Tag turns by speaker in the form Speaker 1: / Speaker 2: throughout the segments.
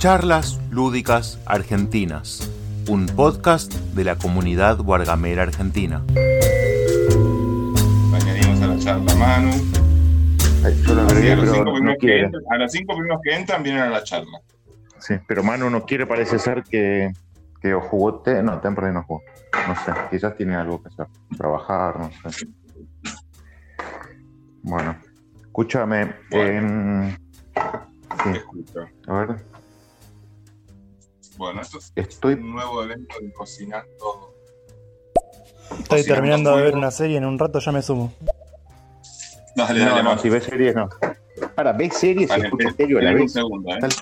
Speaker 1: Charlas Lúdicas Argentinas, un podcast de la comunidad Wargamera Argentina.
Speaker 2: Añadimos a la charla Manu.
Speaker 3: Yo lo
Speaker 2: Así,
Speaker 3: agregué,
Speaker 2: a, los
Speaker 3: pero
Speaker 2: cinco
Speaker 3: no
Speaker 2: primeros que entran- a los cinco primeros que entran vienen a la charla.
Speaker 3: Sí, pero Manu no quiere, parece ser que, que o jugó Te- no, Temperley no jugó. No sé, quizás tiene algo que hacer. Trabajar, no sé. Bueno, escúchame.
Speaker 2: Bueno. Te
Speaker 3: sí,
Speaker 2: escucho.
Speaker 3: a ver,
Speaker 2: Bueno, esto es
Speaker 3: estoy.
Speaker 2: un nuevo evento de cocinar todo.
Speaker 4: Estoy
Speaker 2: Cocinando
Speaker 4: terminando de ver una serie, en un rato ya me sumo.
Speaker 2: Dale,
Speaker 3: No,
Speaker 2: dale,
Speaker 3: no,
Speaker 2: Manu.
Speaker 3: si ves series, no. Ahora, ves series y
Speaker 2: Vale,
Speaker 3: escuchas
Speaker 2: espera,
Speaker 3: serio a la
Speaker 2: espera un
Speaker 3: vez.
Speaker 2: segundo, ¿eh?
Speaker 3: Está el-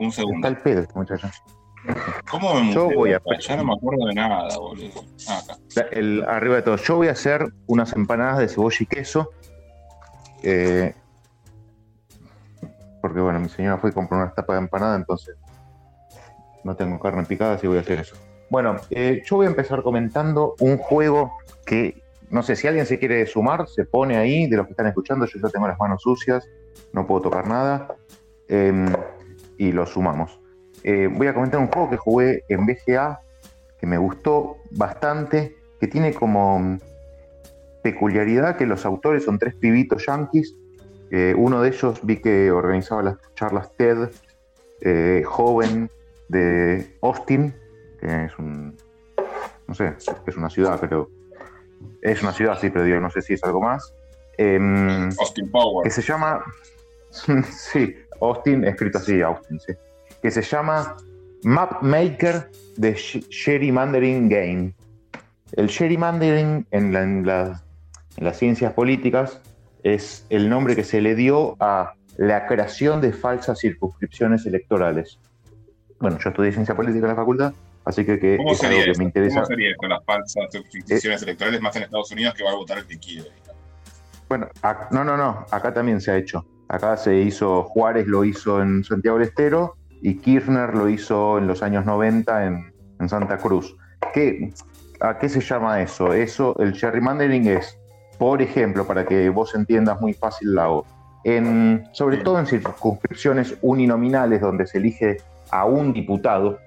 Speaker 2: Un
Speaker 3: Está
Speaker 2: segundo.
Speaker 3: el pedo este muchacho.
Speaker 2: ¿Cómo me
Speaker 3: Yo
Speaker 2: muteo
Speaker 3: voy a-
Speaker 2: acá? Ya no me acuerdo de nada, boludo. Ah, acá.
Speaker 3: El- arriba de todo. Yo voy a hacer unas empanadas de cebolla y queso. eh, porque bueno, mi señora fue y compró una tapa de empanada, entonces no tengo carne picada, así voy a hacer eso. Bueno, eh, yo voy a empezar comentando un juego que no sé si alguien se quiere sumar, se pone ahí, de los que están escuchando, yo ya tengo las manos sucias, no puedo tocar nada, eh, y lo sumamos. Eh, voy a comentar un juego que jugué en BGA, que me gustó bastante, que tiene como mm, peculiaridad que los autores son tres pibitos yanquis. Eh, uno de ellos vi que organizaba las charlas TED, joven de Austin, que es un, no sé, es una ciudad, pero es una ciudad, sí, pero digo, no sé si es algo más. Em,
Speaker 2: Austin Power.
Speaker 3: que se llama, sí, Austin, escrito así, Austin, sí, que se llama Map Maker de Gerrymandering Game. El gerrymandering en, la- en la- en las ciencias políticas es el nombre que se le dio a la creación de falsas circunscripciones electorales. Bueno, yo estudié ciencia política en la facultad, así que, que
Speaker 2: ¿Cómo
Speaker 3: es algo
Speaker 2: sería
Speaker 3: que
Speaker 2: eso?
Speaker 3: me interesa.
Speaker 2: ¿Cómo sería esto? Las falsas suscripciones electorales más en Estados Unidos que va a votar el que quiere.
Speaker 3: Bueno, no, no, no, acá también se ha hecho. Acá se hizo, Juárez lo hizo en Santiago del Estero y Kirchner lo hizo en los años 90 en, en Santa Cruz. ¿Qué, ¿A qué se llama eso? Eso, el gerrymandering es, por ejemplo, para que vos entiendas muy fácil la O, en, sobre todo en circunscripciones uninominales donde se elige a un diputado,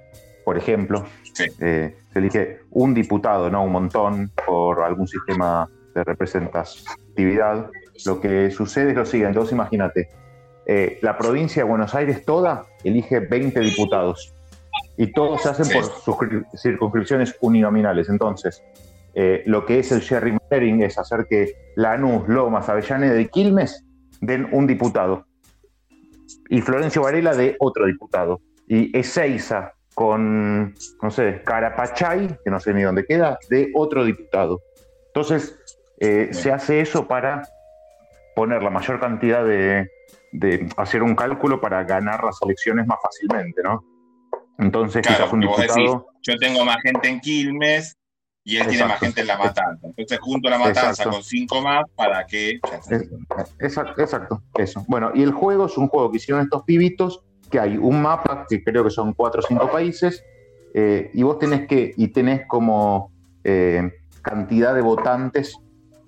Speaker 3: por ejemplo,
Speaker 2: Sí.
Speaker 3: eh, se elige un diputado, no un montón, por algún sistema de representatividad. Lo que sucede es lo siguiente, vos imagínate, eh, la provincia de Buenos Aires toda elige 20 diputados y todos se hacen
Speaker 2: Sí.
Speaker 3: por suscri- circunscripciones uninominales. Entonces, eh, lo que es el gerrymandering es hacer que Lanús, Lomas, Avellaneda y Quilmes den un diputado y Florencio Varela de otro diputado y Ezeiza con, no sé, Carapachay, que no sé ni dónde queda, de otro diputado. Entonces, eh, se hace eso para poner la mayor cantidad de, de hacer un cálculo para ganar las elecciones más fácilmente, ¿no? Entonces,
Speaker 2: Claro,
Speaker 3: quizás un diputado.
Speaker 2: Yo tengo más gente en Quilmes y él tiene más gente en La Matanza. Entonces junto la Matanza
Speaker 3: Exacto.
Speaker 2: con cinco más para que...
Speaker 3: Exacto, eso. Bueno, y el juego es un juego que hicieron estos pibitos, que hay un mapa, que creo que son cuatro o cinco países, eh, y vos tenés que, y tenés como eh, cantidad de votantes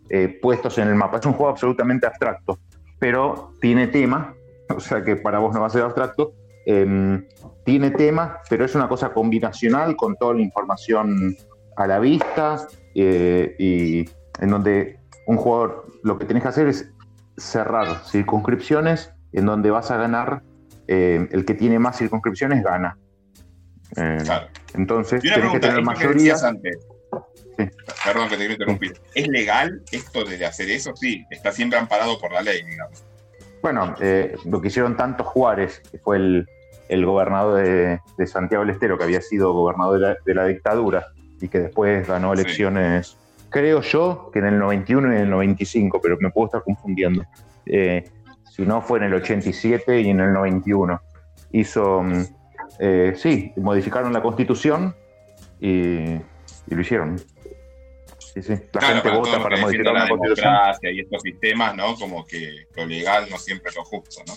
Speaker 3: eh, puestos en el mapa. Es un juego absolutamente abstracto, pero tiene tema, o sea que para vos no va a ser abstracto, em, tiene tema, pero es una cosa combinacional con toda la información a la vista y en donde un jugador lo que tenés que hacer es cerrar circunscripciones en donde vas a ganar, eh, el que tiene más circunscripciones gana. Eh,
Speaker 2: Claro.
Speaker 3: Entonces tenés que
Speaker 2: pregunta,
Speaker 3: tener
Speaker 2: que
Speaker 3: mayoría.
Speaker 2: decías antes.
Speaker 3: Sí.
Speaker 2: Perdón que te quiero interrumpir. ¿Es legal esto de hacer eso? Sí, está siempre amparado por la ley, digamos.
Speaker 3: Bueno, eh, lo que hicieron tanto Juárez, que fue el, el gobernador de, de Santiago del Estero, que había sido gobernador de la, de la dictadura y que después ganó
Speaker 2: Sí.
Speaker 3: elecciones, creo yo, que en el 91 y en el 95, pero me puedo estar confundiendo. Eh, si no, fue en el 87 y en el 91. Hizo, mm, eh, sí, modificaron la constitución y, y lo hicieron. Sí, sí. La
Speaker 2: claro,
Speaker 3: gente vota para modificar
Speaker 2: la
Speaker 3: una constitución.
Speaker 2: democracia y estos sistemas, ¿no? Como que lo legal no siempre es lo justo, ¿no?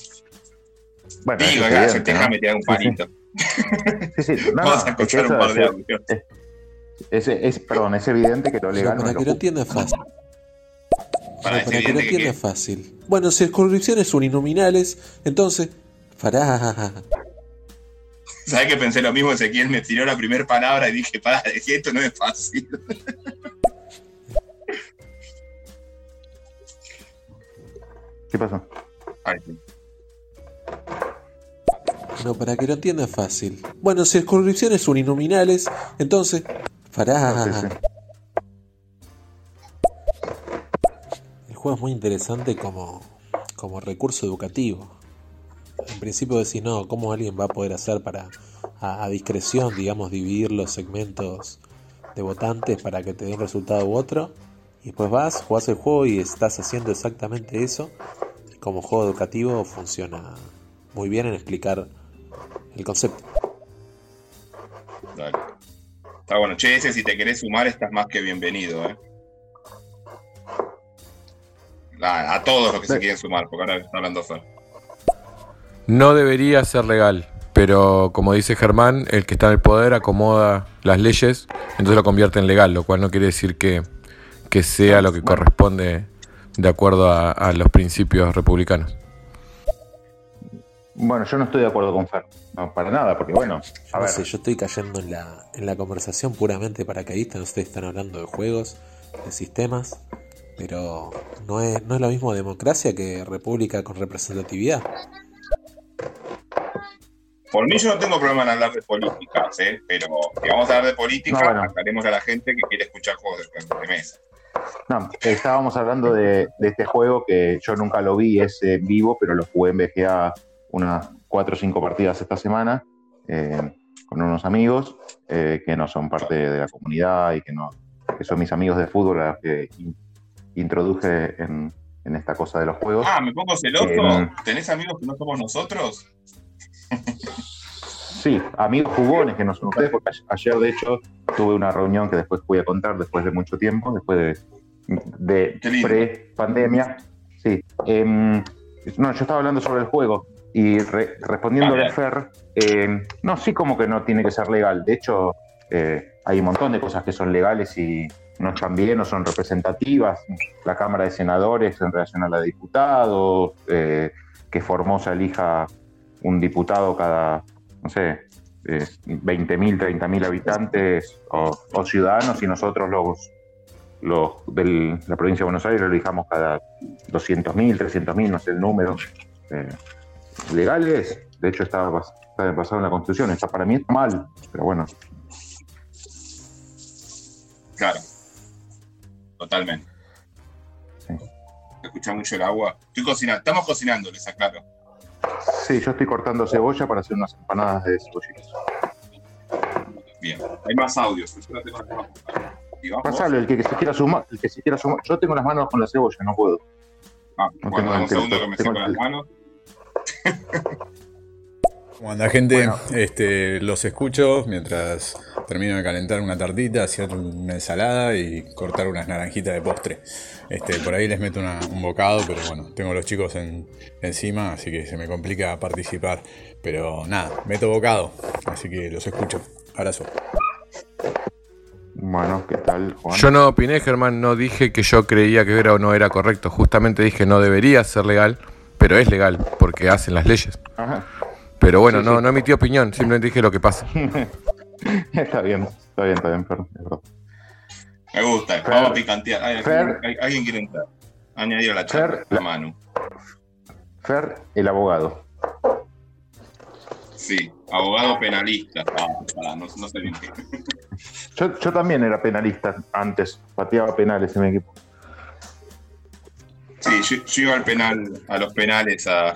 Speaker 3: Bueno,
Speaker 2: Digo,
Speaker 3: es
Speaker 2: ya,
Speaker 3: ¿no?
Speaker 2: déjame tirar un
Speaker 3: Sí, sí.
Speaker 2: palito.
Speaker 3: Sí, sí, no,
Speaker 2: Vamos
Speaker 3: no,
Speaker 2: a
Speaker 3: es que
Speaker 2: escuchar un par de
Speaker 3: es-
Speaker 2: audios.
Speaker 3: es, es- perdón, es evidente que lo legal no
Speaker 5: para
Speaker 3: es lo
Speaker 5: que lo
Speaker 3: justo.
Speaker 5: entienda fácil. O
Speaker 2: Para
Speaker 5: sea,
Speaker 2: es
Speaker 5: para que
Speaker 2: que
Speaker 5: entienda
Speaker 2: qué.
Speaker 5: fácil. Bueno, circunscripciones uninominales, entonces. Pará.
Speaker 2: ¿Sabes que pensé lo mismo? Ezequiel me tiró la primera palabra y dije, pará, esto no es fácil.
Speaker 3: ¿Qué pasó?
Speaker 2: Ay, sí.
Speaker 5: No, para que lo entienda es fácil. Bueno, si las corrupciones uninominales, entonces. Pará.
Speaker 3: Sí, sí.
Speaker 5: Juego es muy interesante como, como recurso educativo. En principio decís, no, ¿cómo alguien va a poder hacer para, a, discreción, digamos, dividir los segmentos de votantes para que te dé un resultado u otro? Y después vas, jugás el juego y estás haciendo exactamente eso. Como juego educativo funciona muy bien en explicar el concepto.
Speaker 2: Dale. Está bueno. Che, ese, si te querés sumar, estás más que bienvenido, ¿eh? A, a todos los que se quieren sumar, porque ahora está hablando Fer.
Speaker 6: No debería ser legal, pero como dice Germán, el que está en el poder acomoda las leyes, entonces lo convierte en legal, lo cual no quiere decir que, que sea lo que corresponde de acuerdo a, a los principios republicanos.
Speaker 3: Bueno, yo no estoy de acuerdo con Fer. No, para nada, porque bueno, a
Speaker 5: No
Speaker 3: ver,
Speaker 5: sé, yo estoy cayendo en la, en la conversación puramente paracaidista. Ustedes están hablando de juegos, de sistemas, pero no es, no es lo mismo democracia que república con representatividad.
Speaker 2: Por mí yo no tengo problema en hablar de políticas, ¿eh? Pero si vamos a hablar de política,
Speaker 3: No, bueno.
Speaker 2: aclaremos a la gente que quiere escuchar juegos de, de mesa.
Speaker 3: no, estábamos hablando de, de este juego que yo nunca lo vi, es eh, vivo, pero lo jugué en VGA unas cuatro o cinco partidas esta semana eh, con unos amigos eh, que no son parte de la comunidad y que no que son mis amigos de fútbol a los que in- introduje en, en esta cosa de los juegos.
Speaker 2: Ah, me pongo celoso.
Speaker 3: Eh,
Speaker 2: ¿Tenés amigos que no somos nosotros?
Speaker 3: Sí, amigos jugones que no son ustedes, porque ayer de hecho tuve una reunión que después voy a contar después de mucho tiempo, después de, pre-pandemia. Sí. Em, no, yo estaba hablando sobre el juego y re- respondiéndole
Speaker 2: Ah,
Speaker 3: a Fer, eh, no, sí como que no tiene que ser legal. De hecho, eh, hay un montón de cosas que son legales y no están bien, no son representativas. La Cámara de Senadores en relación a la diputados, eh, que Formosa elija un diputado cada, no sé, eh, 20.000, 30.000 habitantes o, o ciudadanos y nosotros los, los de la provincia de Buenos Aires lo elijamos cada 200.000, 300.000, no sé el número. Eh, legales, de hecho está, está basado en la Constitución, está, para mí está mal, pero bueno,
Speaker 2: Claro. Totalmente.
Speaker 3: Sí.
Speaker 2: ¿Se escucha mucho el agua? Estoy cocinando. Estamos cocinando, les aclaro.
Speaker 3: sí, yo estoy cortando cebolla para hacer unas empanadas de cebollitas.
Speaker 2: Bien. Hay más audios.
Speaker 3: Pasale, el que, que se quiera sumar, el que se quiera sumar. Yo tengo las manos con la cebolla, no puedo.
Speaker 2: Ah,
Speaker 3: No
Speaker 2: bueno,
Speaker 3: tengo
Speaker 2: un segundo que me las manos.
Speaker 7: ¿Cómo anda gente?
Speaker 3: Bueno.
Speaker 7: Este, los escucho mientras termino de calentar una tartita, hacer una ensalada y cortar unas naranjitas de postre. Este, por ahí les meto una- un bocado, pero bueno, tengo a los chicos en- encima, así que se me complica participar. Pero nada, meto bocado, así que los escucho. Abrazo.
Speaker 3: Bueno, ¿qué tal, Juan?
Speaker 6: Yo no opiné, Germán, no dije que yo creía que era o no era correcto, justamente dije no debería ser legal, pero es legal porque hacen las leyes.
Speaker 3: Ajá.
Speaker 6: Pero bueno,
Speaker 3: Sí,
Speaker 6: no,
Speaker 3: sí.
Speaker 6: no emití opinión, simplemente dije lo que pasa.
Speaker 3: está bien, está bien, está bien, perdón.
Speaker 2: Me gusta.
Speaker 3: Fer.
Speaker 2: Vamos a picantear. Ay,
Speaker 3: Fer.
Speaker 2: alguien quiere entrar. Añadir a la charla.
Speaker 3: Fer,
Speaker 2: La Manu.
Speaker 3: Fer, el abogado.
Speaker 2: Sí. Abogado penalista. Ah, no, no sé bien qué.
Speaker 3: Yo, yo también era penalista antes, pateaba penales en mi equipo.
Speaker 2: Sí, yo, yo iba al penal, a los penales a.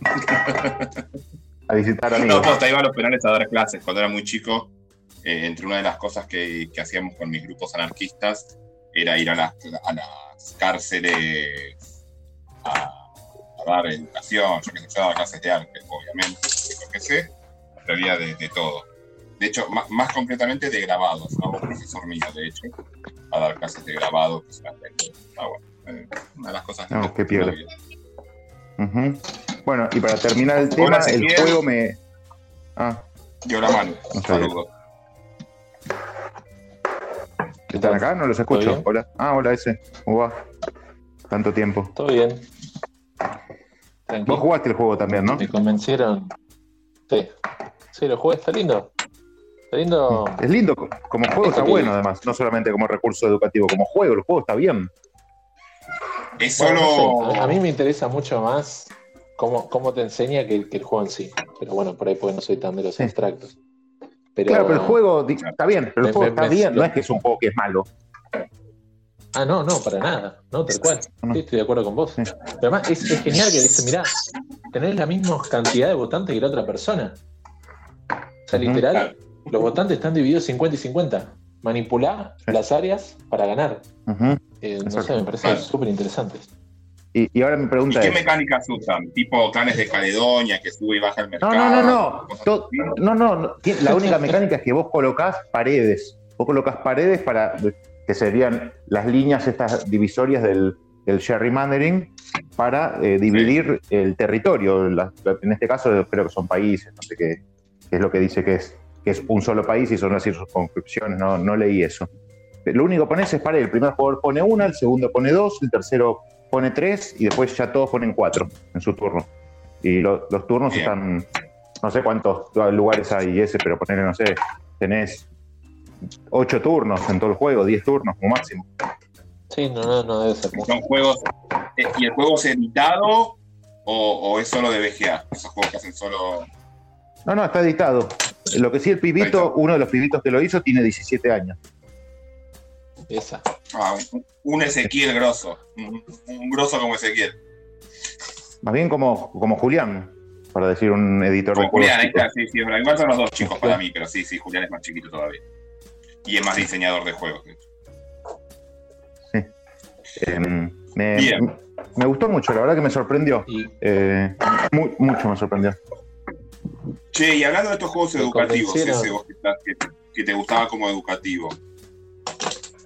Speaker 3: A visitar
Speaker 2: No, posta, iba a los penales a dar clases cuando era muy chico. eh, entre una de las cosas que, que hacíamos con mis grupos anarquistas era ir a las, a las cárceles a, a dar educación, yo que sé, yo daba clases de arte, obviamente, de lo que sé, pero había de, de todo. De hecho, ma- más, concretamente de grabados, ¿no? un profesor mío, de hecho, a dar clases de grabado, que es una, ah, bueno, eh, una de las cosas
Speaker 3: No, qué
Speaker 2: que la
Speaker 3: piola. Ujú. Bueno, y para terminar el tema,
Speaker 2: Hola,
Speaker 3: el juego me. Ah,
Speaker 2: Yo la mano, saludos.
Speaker 3: ¿están acá? No los escucho. Hola. Ah, hola, ese. ¿Cómo va? Tanto tiempo.
Speaker 8: Todo bien.
Speaker 3: Vos
Speaker 8: Tranquilo.
Speaker 3: jugaste el juego también, ¿no?
Speaker 8: Me convencieron. Sí.
Speaker 9: Sí, lo jugué, está lindo. Está lindo.
Speaker 3: Es lindo, como juego está
Speaker 9: Eso que-
Speaker 3: bueno además, no solamente como recurso educativo, como juego, el juego está bien.
Speaker 2: Es
Speaker 9: Bueno,
Speaker 2: solo.
Speaker 9: no sé, a, a mí me interesa mucho más cómo, cómo te enseña que, que el juego en sí. Pero bueno, por ahí porque no soy tan de los
Speaker 3: Sí.
Speaker 9: abstractos. Pero,
Speaker 3: Claro, pero el juego está bien, pero el
Speaker 9: Me-
Speaker 3: juego está
Speaker 9: me-
Speaker 3: bien, no es que es un juego que es malo.
Speaker 9: Ah, no, no, para nada. No, tal cual. Sí, estoy de acuerdo con vos. Pero además es, es genial que dice, mirá, tenés la misma cantidad de votantes que la otra persona. O sea, literal, los votantes están divididos 50 y 50. Manipulá
Speaker 3: Sí.
Speaker 9: las áreas para ganar. Eh, no sé, me parece súper interesante.
Speaker 3: Y, y ahora mi
Speaker 2: ¿Y
Speaker 3: pregunta
Speaker 2: qué
Speaker 3: es.
Speaker 2: mecánicas usan? Tipo clanes de Caledonia que sube y baja el mercado.
Speaker 3: no, no, no. No, no, no. La única mecánica es que vos colocás paredes. Vos colocás paredes para que serían las líneas estas divisorias del, del gerrymandering para eh, dividir el territorio. La- en este caso creo que son países, no sé qué, qué es lo que dice que es, que es un solo país y son las circunscripciones, no, no leí eso. Lo único que pones es pared. El primer jugador pone una, el segundo pone dos, el tercero pone tres y después ya todos ponen cuatro en su turno. Y lo- los turnos
Speaker 2: Bien.
Speaker 3: están, no sé cuántos lugares hay ese, pero ponerle, no sé, tenés ocho turnos en todo el juego, diez turnos como máximo.
Speaker 9: Sí, no, no, no debe ser mucho.
Speaker 2: Son juegos. eh, ¿Y el juego es editado o, o es solo de BGA? Esos juegos que hacen solo.
Speaker 3: No, no, está editado. Lo que sí, el pibito, uno de los pibitos que lo hizo, tiene 17 años.
Speaker 9: Esa.
Speaker 2: Ah, un, Ezequiel grosso. Un, un grosso como Ezequiel.
Speaker 3: Más bien como, como Julián, para decir un editor
Speaker 2: Como
Speaker 3: de juegos.
Speaker 2: Julián, ahí está, sí, sí. Igual son los dos chicos para mí, pero sí, sí, Julián es más chiquito todavía. Y es más diseñador de juegos. de hecho.
Speaker 3: Eh, me,
Speaker 2: Bien.
Speaker 3: me gustó mucho, la verdad que me sorprendió. Eh, mu- mucho me sorprendió.
Speaker 2: Che, y hablando de estos juegos educativos, ese vos que, estás- que, que te gustaba como educativo,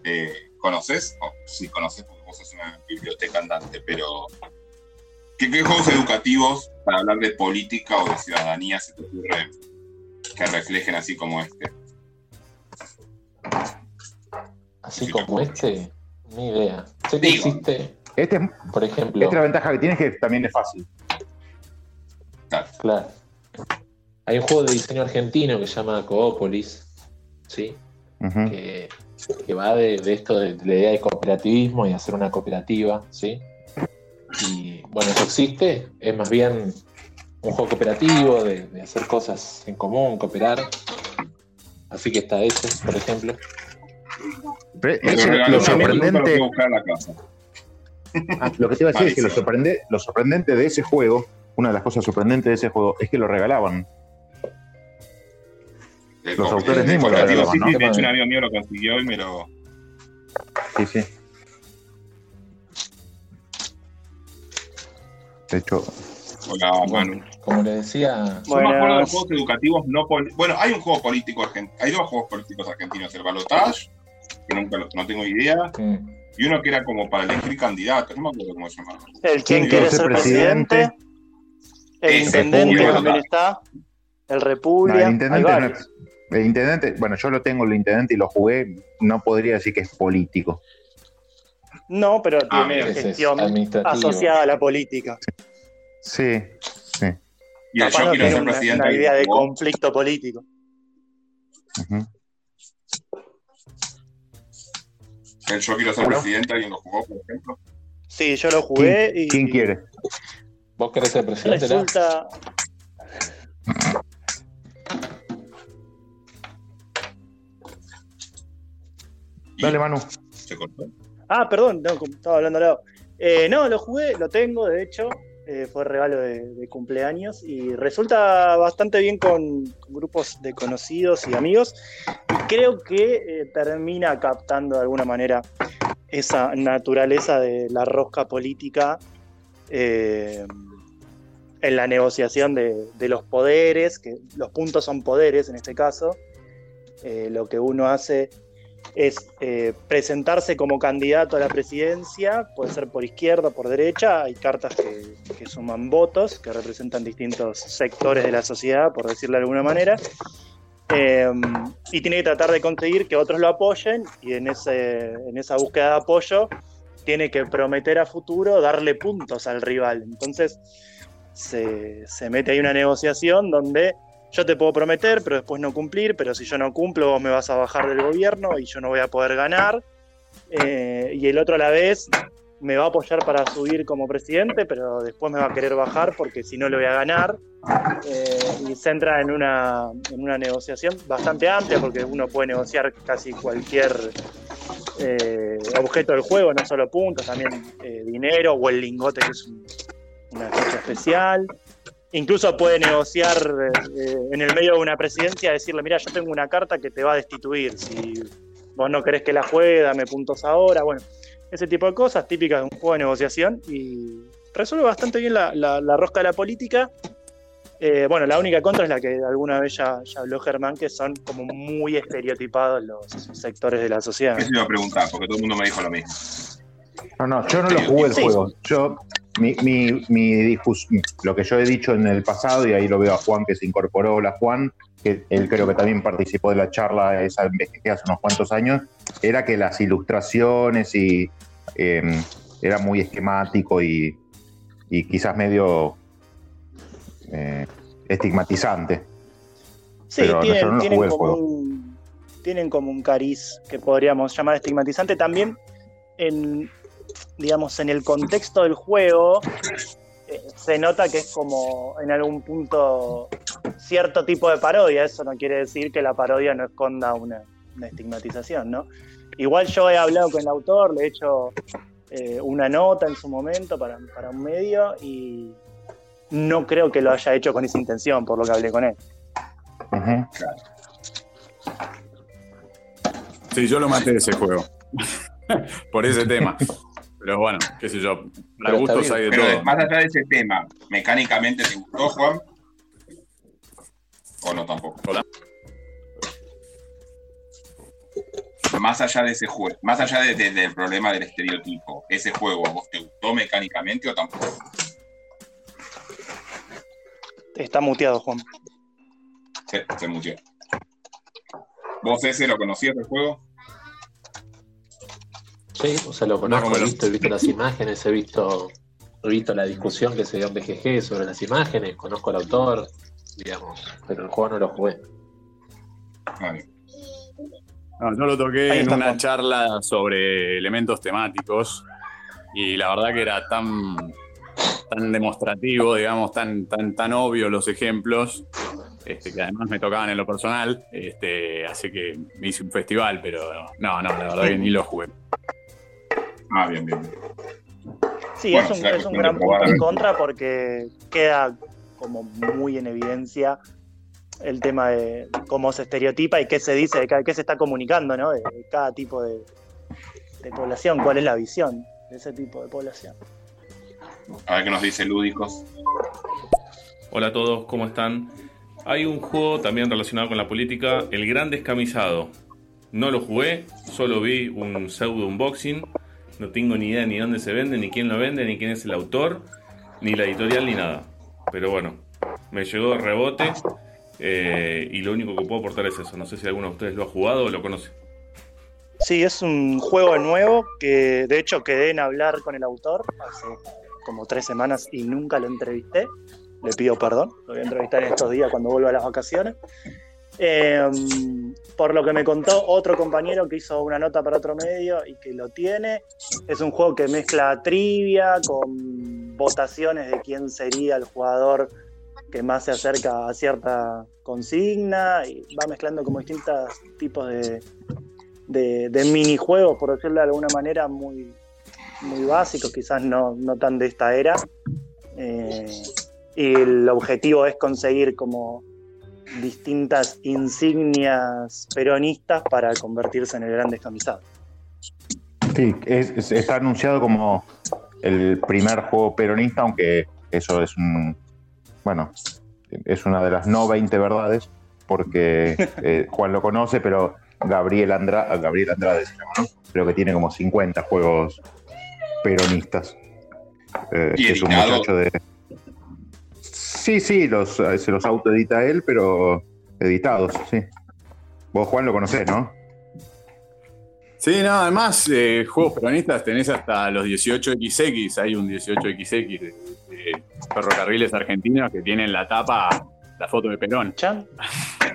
Speaker 2: eh, ¿conoces? Oh, sí, conoces porque vos sos una biblioteca andante, pero ¿qué, qué juegos educativos para hablar de política o de ciudadanía se te ocurre que reflejen así como este?
Speaker 9: así
Speaker 2: Sí,
Speaker 9: como
Speaker 2: te
Speaker 9: este, ni idea. Sé que
Speaker 2: Digo.
Speaker 9: existe,
Speaker 3: Este, es-
Speaker 9: por ejemplo,
Speaker 3: esta es la ventaja que tiene es que también es fácil.
Speaker 9: claro. Hay un juego de diseño argentino que se llama Coópolis, ¿sí? Que, que va de, de esto de, de la idea de cooperativismo y hacer una cooperativa, ¿sí? Y bueno, eso existe, es más bien un juego cooperativo, de, de hacer cosas en común, cooperar. Así que está ese, por ejemplo.
Speaker 3: Pero
Speaker 2: regaló
Speaker 3: lo
Speaker 2: lo
Speaker 3: sorprendente, ah, lo que te iba a decir es que lo,
Speaker 2: Malísimo.
Speaker 3: sorprende, lo sorprendente de ese juego, una de las cosas sorprendentes de ese juego, es que lo regalaban.
Speaker 2: El
Speaker 3: Los autores mismos lo regalaban,
Speaker 2: sí,
Speaker 3: ¿no?
Speaker 2: sí, de hecho un amigo mío lo consiguió y me lo...
Speaker 3: Sí, sí. De hecho,
Speaker 2: Hola, Manu.
Speaker 9: Como les decía,
Speaker 2: Yo me acuerdo de juegos educativos no Bueno, hay un juego político argentino. Hay dos juegos políticos argentinos: el Balotage, que nunca lo- no tengo idea, y uno que era como para elegir candidatos. No me acuerdo cómo se llamaba.
Speaker 8: El
Speaker 3: ¿Quién
Speaker 8: quien quiere ser presidente. El intendente también está. El
Speaker 3: no,
Speaker 8: República.
Speaker 3: el intendente, no es- el intendente, bueno, yo lo tengo el intendente y lo jugué, no podría decir que es político.
Speaker 8: No, pero
Speaker 2: Ah,
Speaker 8: tiene gestión asociada a la política.
Speaker 3: Sí, sí.
Speaker 2: Y el
Speaker 8: Capaz
Speaker 2: Yo
Speaker 8: no
Speaker 2: quiero ser
Speaker 8: una,
Speaker 2: presidente.
Speaker 8: una idea de conflicto político.
Speaker 2: El Yo quiero ser
Speaker 3: Bueno.
Speaker 2: presidente, alguien lo jugó, por ejemplo.
Speaker 8: Sí, yo lo jugué y
Speaker 3: ¿Quién quiere?
Speaker 9: ¿vos querés ser presidente?
Speaker 8: Resulta.
Speaker 2: Y
Speaker 3: Dale, Manu.
Speaker 2: se cortó.
Speaker 8: Ah, perdón, no, estaba hablando al lado. Eh, no, lo jugué, lo tengo, de hecho. eh, fue regalo de, de cumpleaños y resulta bastante bien con, con grupos de conocidos y amigos. Y creo que eh, termina captando de alguna manera esa naturaleza de la rosca política eh, en la negociación de, de los poderes, que los puntos son poderes en este caso. Eh, lo que uno hace es eh, presentarse como candidato a la presidencia, puede ser por izquierda por derecha, hay cartas que, suman votos, que representan distintos sectores de la sociedad, por decirlo de alguna manera, Eh, y tiene que tratar de conseguir que otros lo apoyen y en, ese, en esa búsqueda de apoyo tiene que prometer a futuro darle puntos al rival. Entonces se, se mete ahí una negociación donde yo te puedo prometer, pero después no cumplir, pero si yo no cumplo, vos me vas a bajar del gobierno y yo no voy a poder ganar. Eh, y el otro a la vez me va a apoyar para subir como presidente, pero después me va a querer bajar porque si no lo voy a ganar. Eh, y se entra en una, en una negociación bastante amplia porque uno puede negociar casi cualquier eh, objeto del juego, no solo puntos, también dinero o el lingote que es un- una ficha especial. Incluso puede negociar eh, en el medio de una presidencia, decirle, mira, yo tengo una carta que te va a destituir. Si vos no querés que la juegue, dame puntos ahora. Bueno, ese tipo de cosas típicas de un juego de negociación y resuelve bastante bien la, la- la rosca de la política. Eh, bueno, la única contra es la que alguna vez ya, ya habló Germán, que son como muy estereotipados los sectores de la sociedad.
Speaker 2: Eso iba a preguntar, porque todo el mundo me dijo lo mismo.
Speaker 3: No, no, yo no lo jugué el
Speaker 8: Sí.
Speaker 3: juego. Yo, mi, mi, mi lo que yo he dicho en el pasado, y ahí lo veo a Juan que se incorporó, hola Juan, que él creo que también participó de la charla esa en BGG hace unos cuantos años, era que las ilustraciones y eh, era muy esquemático y, y quizás medio eh, estigmatizante.
Speaker 8: Sí,
Speaker 3: Pero
Speaker 8: tienen,
Speaker 3: yo no lo
Speaker 8: tienen como un, tienen como un cariz que podríamos llamar estigmatizante. También en, digamos, en el contexto del juego eh, se nota que es como en algún punto cierto tipo de parodia. Eso no quiere decir que la parodia no esconda una, una estigmatización, ¿no? Igual yo he hablado con el autor, le he hecho eh, una nota en su momento para, para un medio y no creo que lo haya hecho con esa intención, por lo que hablé con él.
Speaker 3: Ujú.
Speaker 7: Sí, yo lo maté de ese juego. Por ese tema. Pero bueno, qué sé yo. Para gustos hay de
Speaker 2: Pero
Speaker 7: todo.
Speaker 2: más allá de ese tema, ¿mecánicamente te gustó, Juan? ¿O no tampoco?
Speaker 7: Hola.
Speaker 2: Más allá de ese juego, más allá de- de- del problema del estereotipo, ¿ese juego a vos te gustó mecánicamente o tampoco?
Speaker 8: Está muteado, Juan.
Speaker 2: Se, se mutió. ¿Vos ese lo conocías el juego?
Speaker 5: Sí, o sea, lo conozco,
Speaker 7: como
Speaker 5: he visto, he visto las imágenes, he visto, he visto la discusión que se dio en BGG sobre las imágenes, conozco al autor, digamos, pero el juego no lo jugué.
Speaker 2: Vale.
Speaker 7: No, yo lo toqué en una charla sobre elementos temáticos y la verdad que era tan, tan demostrativo, digamos, tan, tan, tan obvio los ejemplos, este, que además me tocaban en lo personal, este, así que me hice un festival, pero no, no, la verdad que ni lo jugué.
Speaker 2: Ah, bien, bien.
Speaker 8: Sí,
Speaker 2: Bueno,
Speaker 8: es un, es un gran punto
Speaker 2: a
Speaker 8: en contra porque queda como muy en evidencia el tema de cómo se estereotipa y qué se dice, de cada- qué se está comunicando, ¿no? De, de cada tipo de, de población, cuál es la visión de ese tipo de población.
Speaker 2: A ver qué nos dice Lúdicos.
Speaker 10: Hola a todos, ¿cómo están? Hay un juego también relacionado con la política, El Gran Descamisado. No lo jugué, solo vi un pseudo unboxing. No tengo ni idea ni dónde se vende, ni quién lo vende, ni quién es el autor, ni la editorial, ni nada. Pero bueno, me llegó de rebote eh, y lo único que puedo aportar es eso. No sé si alguno de ustedes lo ha jugado o lo conoce.
Speaker 8: Sí, es un juego nuevo que de hecho quedé en hablar con el autor hace como tres semanas y nunca lo entrevisté. Le pido perdón, lo voy a entrevistar en estos días cuando vuelva a las vacaciones. Eh, por lo que me contó otro compañero que hizo una nota para otro medio y que lo tiene, es un juego que mezcla trivia con votaciones de quién sería el jugador que más se acerca a cierta consigna y va mezclando como distintos tipos de, de, de minijuegos, por decirlo de alguna manera, muy, muy básicos, quizás no, no tan de esta era. Eh, y el objetivo es conseguir como distintas insignias peronistas para convertirse en el gran descamisado.
Speaker 3: Sí, es- es- está anunciado como el primer juego peronista, aunque eso es un. Bueno, es una de las no 20 verdades, porque eh, Juan lo conoce, pero Gabriel, Andra, Gabriel Andrade se llama, ¿no? Creo que tiene como 50 juegos peronistas. Eh,
Speaker 2: ¿Y
Speaker 3: que es un muchacho de. Sí, sí, los, eh, se los autoedita él, pero editados, sí. Vos, Juan, lo conocés, ¿no?
Speaker 7: Sí, no, además, eh, juegos peronistas tenés hasta los 18XX. Hay un 18XX de, de ferrocarriles argentinos que tienen la tapa la foto de Perón.
Speaker 8: Chan.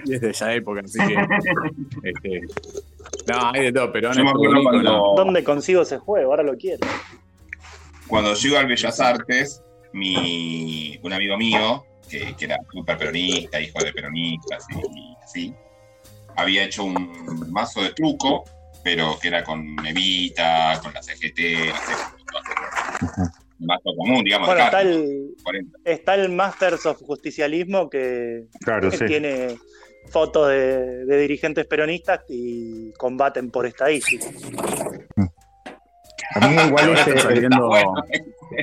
Speaker 7: Y es de esa época, así que. este, no, hay de todo. Perón
Speaker 2: Yo
Speaker 7: es
Speaker 2: acuerdo cuando,
Speaker 8: ¿Dónde consigo ese juego? Ahora lo quiero.
Speaker 2: cuando llego al Bellas Artes, mi, un amigo mío, que, que era súper peronista, hijo de peronistas y así, había hecho un mazo de truco, pero que era con Evita, con la CGT, no sé, un mazo común, digamos,
Speaker 8: Bueno,
Speaker 2: de
Speaker 8: está el,
Speaker 2: 40.
Speaker 8: está el Masters of Justicialismo que
Speaker 3: Claro, sí.
Speaker 8: tiene fotos de, de dirigentes peronistas y combaten por estadísticas.
Speaker 3: A mí igual ese,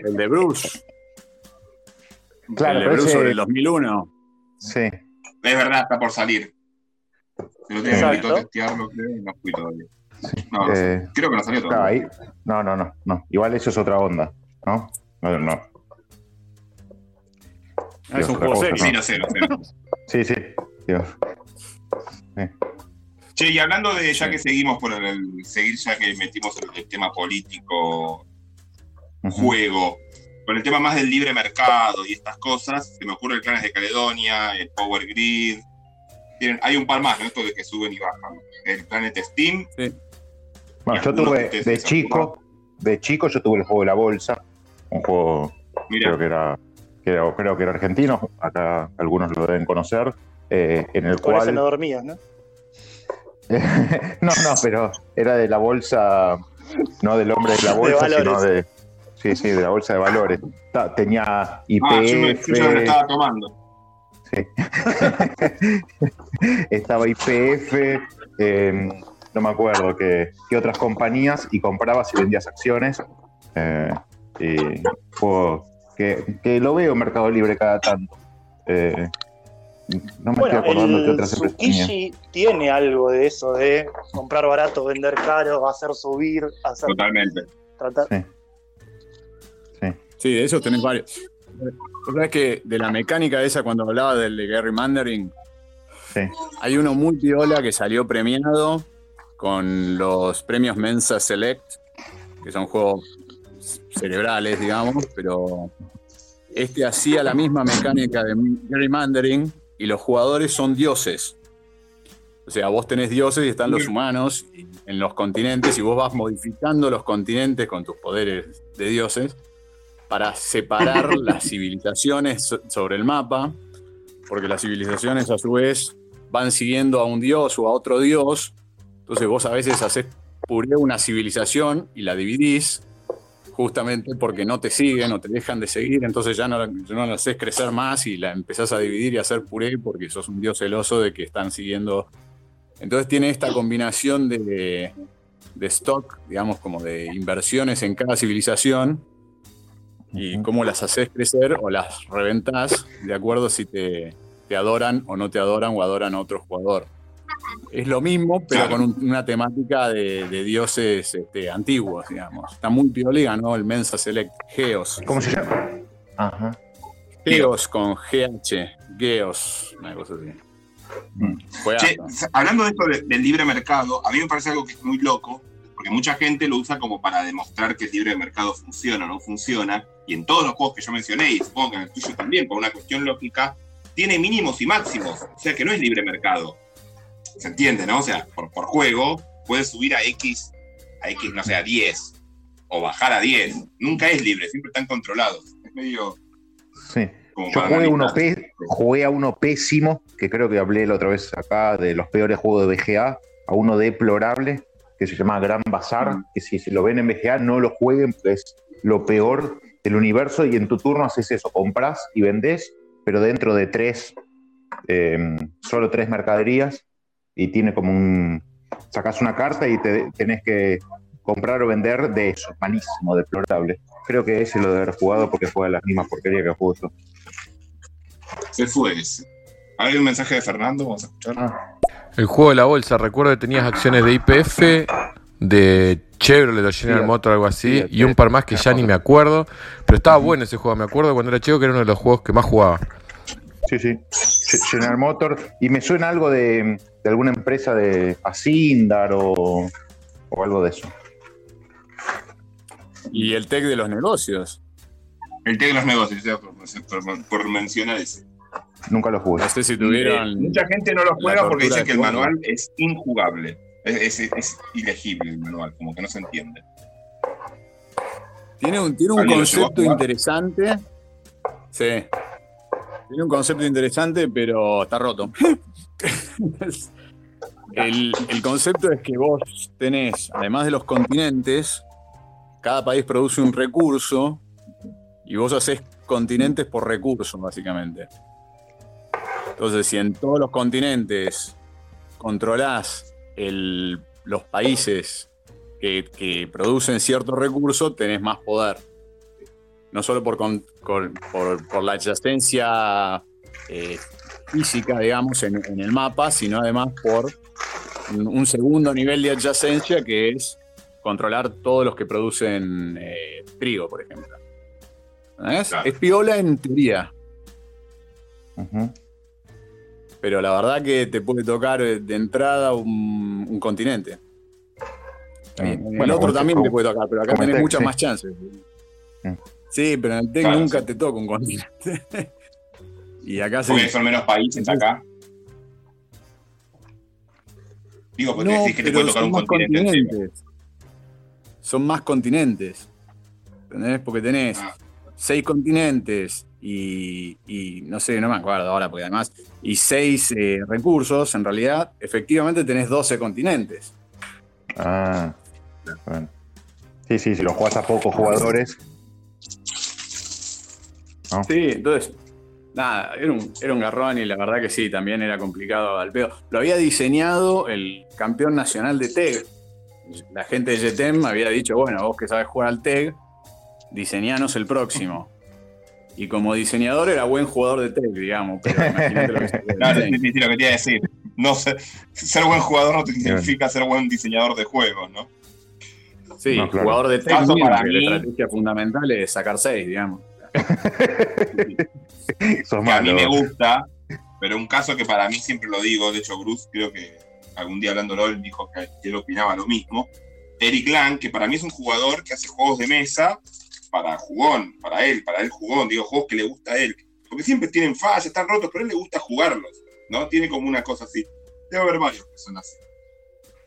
Speaker 7: el de Bruce.
Speaker 3: Claro,
Speaker 7: el Bruce
Speaker 3: ese-
Speaker 7: sobre el 2001.
Speaker 3: sí.
Speaker 2: Es verdad, está por salir. Se lo tengo que testearlo, creo, y no fui todavía. No, no sé.
Speaker 3: Eh,
Speaker 2: creo que no salió
Speaker 3: claro,
Speaker 2: todavía.
Speaker 3: ahí- no, no, no, no. Igual eso es otra onda, ¿no? No, no.
Speaker 7: Ah, es un juego serio.
Speaker 2: Sí, no sé, no sé.
Speaker 3: Sí, sí. Dios.
Speaker 2: Che, y hablando de, ya que seguimos por el, seguir ya que metimos el, el tema político,
Speaker 3: Ujú.
Speaker 2: juego, con el tema más del libre mercado y estas cosas, se me ocurre el Clanes de Caledonia, el Power Grid, tienen, hay un par más, ¿no? Esto de que suben y bajan. El Planet Steam,
Speaker 3: Bueno, yo tuve
Speaker 2: de
Speaker 3: chico, de chico yo tuve el juego de la bolsa, un juego
Speaker 2: mira,
Speaker 3: creo que era, que era- creo que era argentino, acá algunos lo deben conocer, eh, en el cual
Speaker 8: no dormías, ¿no?
Speaker 3: no, no, pero era de la bolsa, no del hombre de la
Speaker 8: De
Speaker 3: bolsa, sino de sí, sí, de la bolsa de valores. Tenía
Speaker 2: ah, yo, me,
Speaker 3: IPF,
Speaker 2: yo me lo estaba tomando.
Speaker 3: sí. estaba IPF, eh, no me acuerdo qué, qué otras compañías, y comprabas y vendías acciones. eh, y juego que, que lo veo en Mercado Libre cada tanto. Eh, no me
Speaker 8: Bueno,
Speaker 3: estoy acordando qué
Speaker 8: el
Speaker 3: otras empresas tenía.
Speaker 8: Tsukiji tiene algo de eso, de comprar barato, vender caro, hacer subir, hacer
Speaker 2: Totalmente.
Speaker 8: tratar.
Speaker 3: Sí. Sí.
Speaker 7: De esos tenés varios. Vos sabés que de la mecánica esa, cuando hablaba del de Gary Mandering,
Speaker 3: Sí.
Speaker 7: hay uno muy piola que salió premiado con los premios Mensa Select, que son juegos cerebrales, digamos, pero este hacía la misma mecánica de Gary Mandering y los jugadores son dioses. O sea, vos tenés dioses y están los humanos en los continentes y vos vas modificando los continentes con tus poderes de dioses para separar las civilizaciones so- sobre el mapa, porque las civilizaciones a su vez van siguiendo a un dios o a otro dios. Entonces vos a veces haces puré una civilización y la dividís justamente porque no te siguen o te dejan de seguir, entonces ya no, no la haces crecer más y la empezás a dividir y a hacer puré porque sos un dios celoso de que están siguiendo. Entonces tiene esta combinación de, de stock, digamos, como de inversiones en cada civilización y cómo las haces crecer o las reventás de acuerdo si te, te adoran o no te adoran o adoran a otro jugador. Es lo mismo, pero con un- una temática de, de dioses este, antiguos, digamos. Está muy pioliga, ¿no? El Mensa Select Geos.
Speaker 3: ¿Cómo se llama? Ajá.
Speaker 7: Geos con GH. Geos. Una cosa así.
Speaker 3: Mm.
Speaker 2: Che, hablando de esto de- del libre mercado, a mí me parece algo que es muy loco, porque mucha gente lo usa como para demostrar que el libre mercado funciona o no funciona, y en todos los juegos que yo mencioné, y supongo que en el tuyo también, por una cuestión lógica, tiene mínimos y máximos, o sea que no es libre mercado. ¿Se entiende, no? O sea, por, por juego puedes subir a X, a X, no sé, a 10, o bajar a 10. Nunca es libre, siempre están controlados. Es medio
Speaker 3: Sí. Yo jugué, uno pe- jugué a uno pésimo, que creo que hablé la otra vez acá de los peores juegos de BGA, a uno deplorable, que se llama Gran Bazar, que si se lo ven en BGA no lo jueguen, porque es lo peor del universo y en tu turno haces eso, compras y vendés, pero dentro de tres, eh, solo tres mercaderías y tiene como un... Sacas una carta y te, tenés que comprar o vender de eso, malísimo, deplorable. Creo que ese lo de haber jugado porque juega las mismas porquerías que juego yo.
Speaker 2: Se fue ese. ¿Hay un mensaje de Fernando? Vamos a escuchar.
Speaker 3: Ah,
Speaker 6: El juego de la bolsa, recuerdo que tenías acciones de IPF, de Chevrolet o General. Motors, algo así, y un par más que ya ni me acuerdo. Pero estaba bueno ese juego, me acuerdo cuando era chico que era uno de los juegos que más jugaba.
Speaker 3: Sí, sí. Ge- General Motor. Y me suena algo de, de alguna empresa de Asindar o, o algo de eso.
Speaker 7: Y el tech de los negocios.
Speaker 2: El té de los negocios, ya por, por- por mencionar ese.
Speaker 3: Nunca lo jugué.
Speaker 7: No sé si tuvieron.
Speaker 2: Eh, mucha gente no lo juega porque dicen que el manual es injugable. Es, es- es ilegible el manual, como que no se entiende.
Speaker 7: Tiene un, tiene un
Speaker 2: ¿Alguien lo llegó a
Speaker 7: concepto interesante. Sí. Tiene un concepto interesante, pero está roto. el, el concepto es que vos tenés, además de los continentes, cada país produce un recurso y vos haces continentes por recurso, básicamente. Entonces, si en todos los continentes controlás el- los países que, que producen cierto recurso, tenés más poder. No solo por, con- con- por, por la adyacencia eh, física, digamos, en, en el mapa, sino además por un, un segundo nivel de adyacencia que es controlar todos los que producen eh, trigo, por ejemplo. Es piola en teoría,
Speaker 3: Ujú.
Speaker 7: Pero la verdad que te puede tocar eh, de entrada un, un continente. En el
Speaker 3: Bueno,
Speaker 7: otro
Speaker 3: como-
Speaker 7: también te puede tocar, pero acá tenés muchas
Speaker 3: sí.
Speaker 7: más chances.
Speaker 3: Mm.
Speaker 7: Sí, pero en el TEC
Speaker 2: Claro,
Speaker 7: nunca
Speaker 2: sí.
Speaker 7: te toca un continente. y acá sí.
Speaker 2: Porque son menos países acá. Digo, porque
Speaker 7: No,
Speaker 2: decís que te puede tocar un
Speaker 7: más
Speaker 2: continente
Speaker 7: continentes. Son más continentes. ¿Entendés? Porque tenés
Speaker 2: Ah.
Speaker 7: Seis continentes y, y no sé, no me acuerdo ahora, porque además, y seis eh, recursos, en realidad, efectivamente tenés 12 continentes.
Speaker 3: Ah, bueno. Sí, sí, si lo jugás a pocos jugadores. ¿no?
Speaker 7: Sí, entonces, nada, era un, era un garrón y la verdad que sí, también era complicado al pedo. Lo había diseñado el campeón nacional de TEG. La gente de GTEM había dicho, bueno, vos que sabes jugar al TEG, diseñanos el próximo. Y como diseñador era buen jugador de TEG, digamos, pero imagínate lo que se
Speaker 2: Claro, sí, sí, sí, lo que te iba a decir. No ser, ser buen jugador no significa ser buen diseñador de juegos, ¿no?
Speaker 7: Sí,
Speaker 3: No, claro.
Speaker 7: jugador de mínimo,
Speaker 2: para
Speaker 7: que la
Speaker 2: mí-
Speaker 7: estrategia fundamental es sacar 6, digamos.
Speaker 3: Sos
Speaker 2: a mí me gusta, pero un caso que para mí siempre lo digo, de hecho Bruce creo que algún día hablándolo él dijo que él opinaba lo mismo. Eric Lang, que para mí es un jugador que hace juegos de mesa para jugón, para él, para él jugón, digo, juegos que le gusta a él. Porque siempre tienen fallas, están rotos, pero él le gusta jugarlos, ¿no? Tiene como una cosa así. Debe haber varios que son así.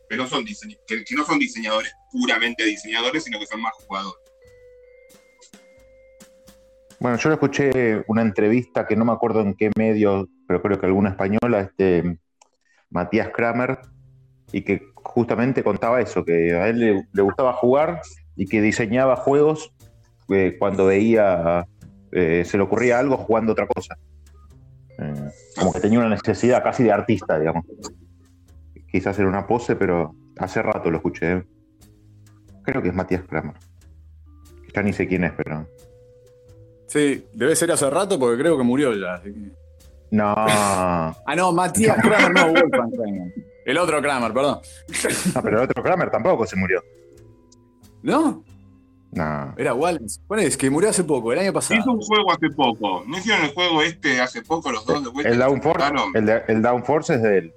Speaker 2: Pero son que, no son diseñadores puramente diseñadores, sino que son más jugadores.
Speaker 3: Bueno, yo escuché una entrevista que no me acuerdo en qué medio, pero creo que alguna española, este Matías Kramer, y que justamente contaba eso, que a él le gustaba jugar y que diseñaba juegos eh, cuando veía, eh, se le ocurría algo jugando otra cosa. Eh, como que tenía una necesidad casi de artista, digamos. Quizás era una pose, pero hace rato lo escuché. Creo que es Matías Kramer. Ya ni sé quién es, pero...
Speaker 7: Sí, debe ser hace rato porque creo que murió ya. así que-
Speaker 3: No.
Speaker 7: Ah, no, Matías Kramer, no, Wolfgang Kramer. El otro Kramer, perdón.
Speaker 3: Ah, pero el otro Kramer tampoco se murió.
Speaker 7: ¿No?
Speaker 3: No.
Speaker 7: Era Wallace. Bueno, es que murió hace poco, el año
Speaker 2: Hizo
Speaker 7: pasado.
Speaker 2: un juego hace poco. ¿No hicieron el juego este hace poco los dos de?
Speaker 3: El Downforce, el, de- el Downforce es de él,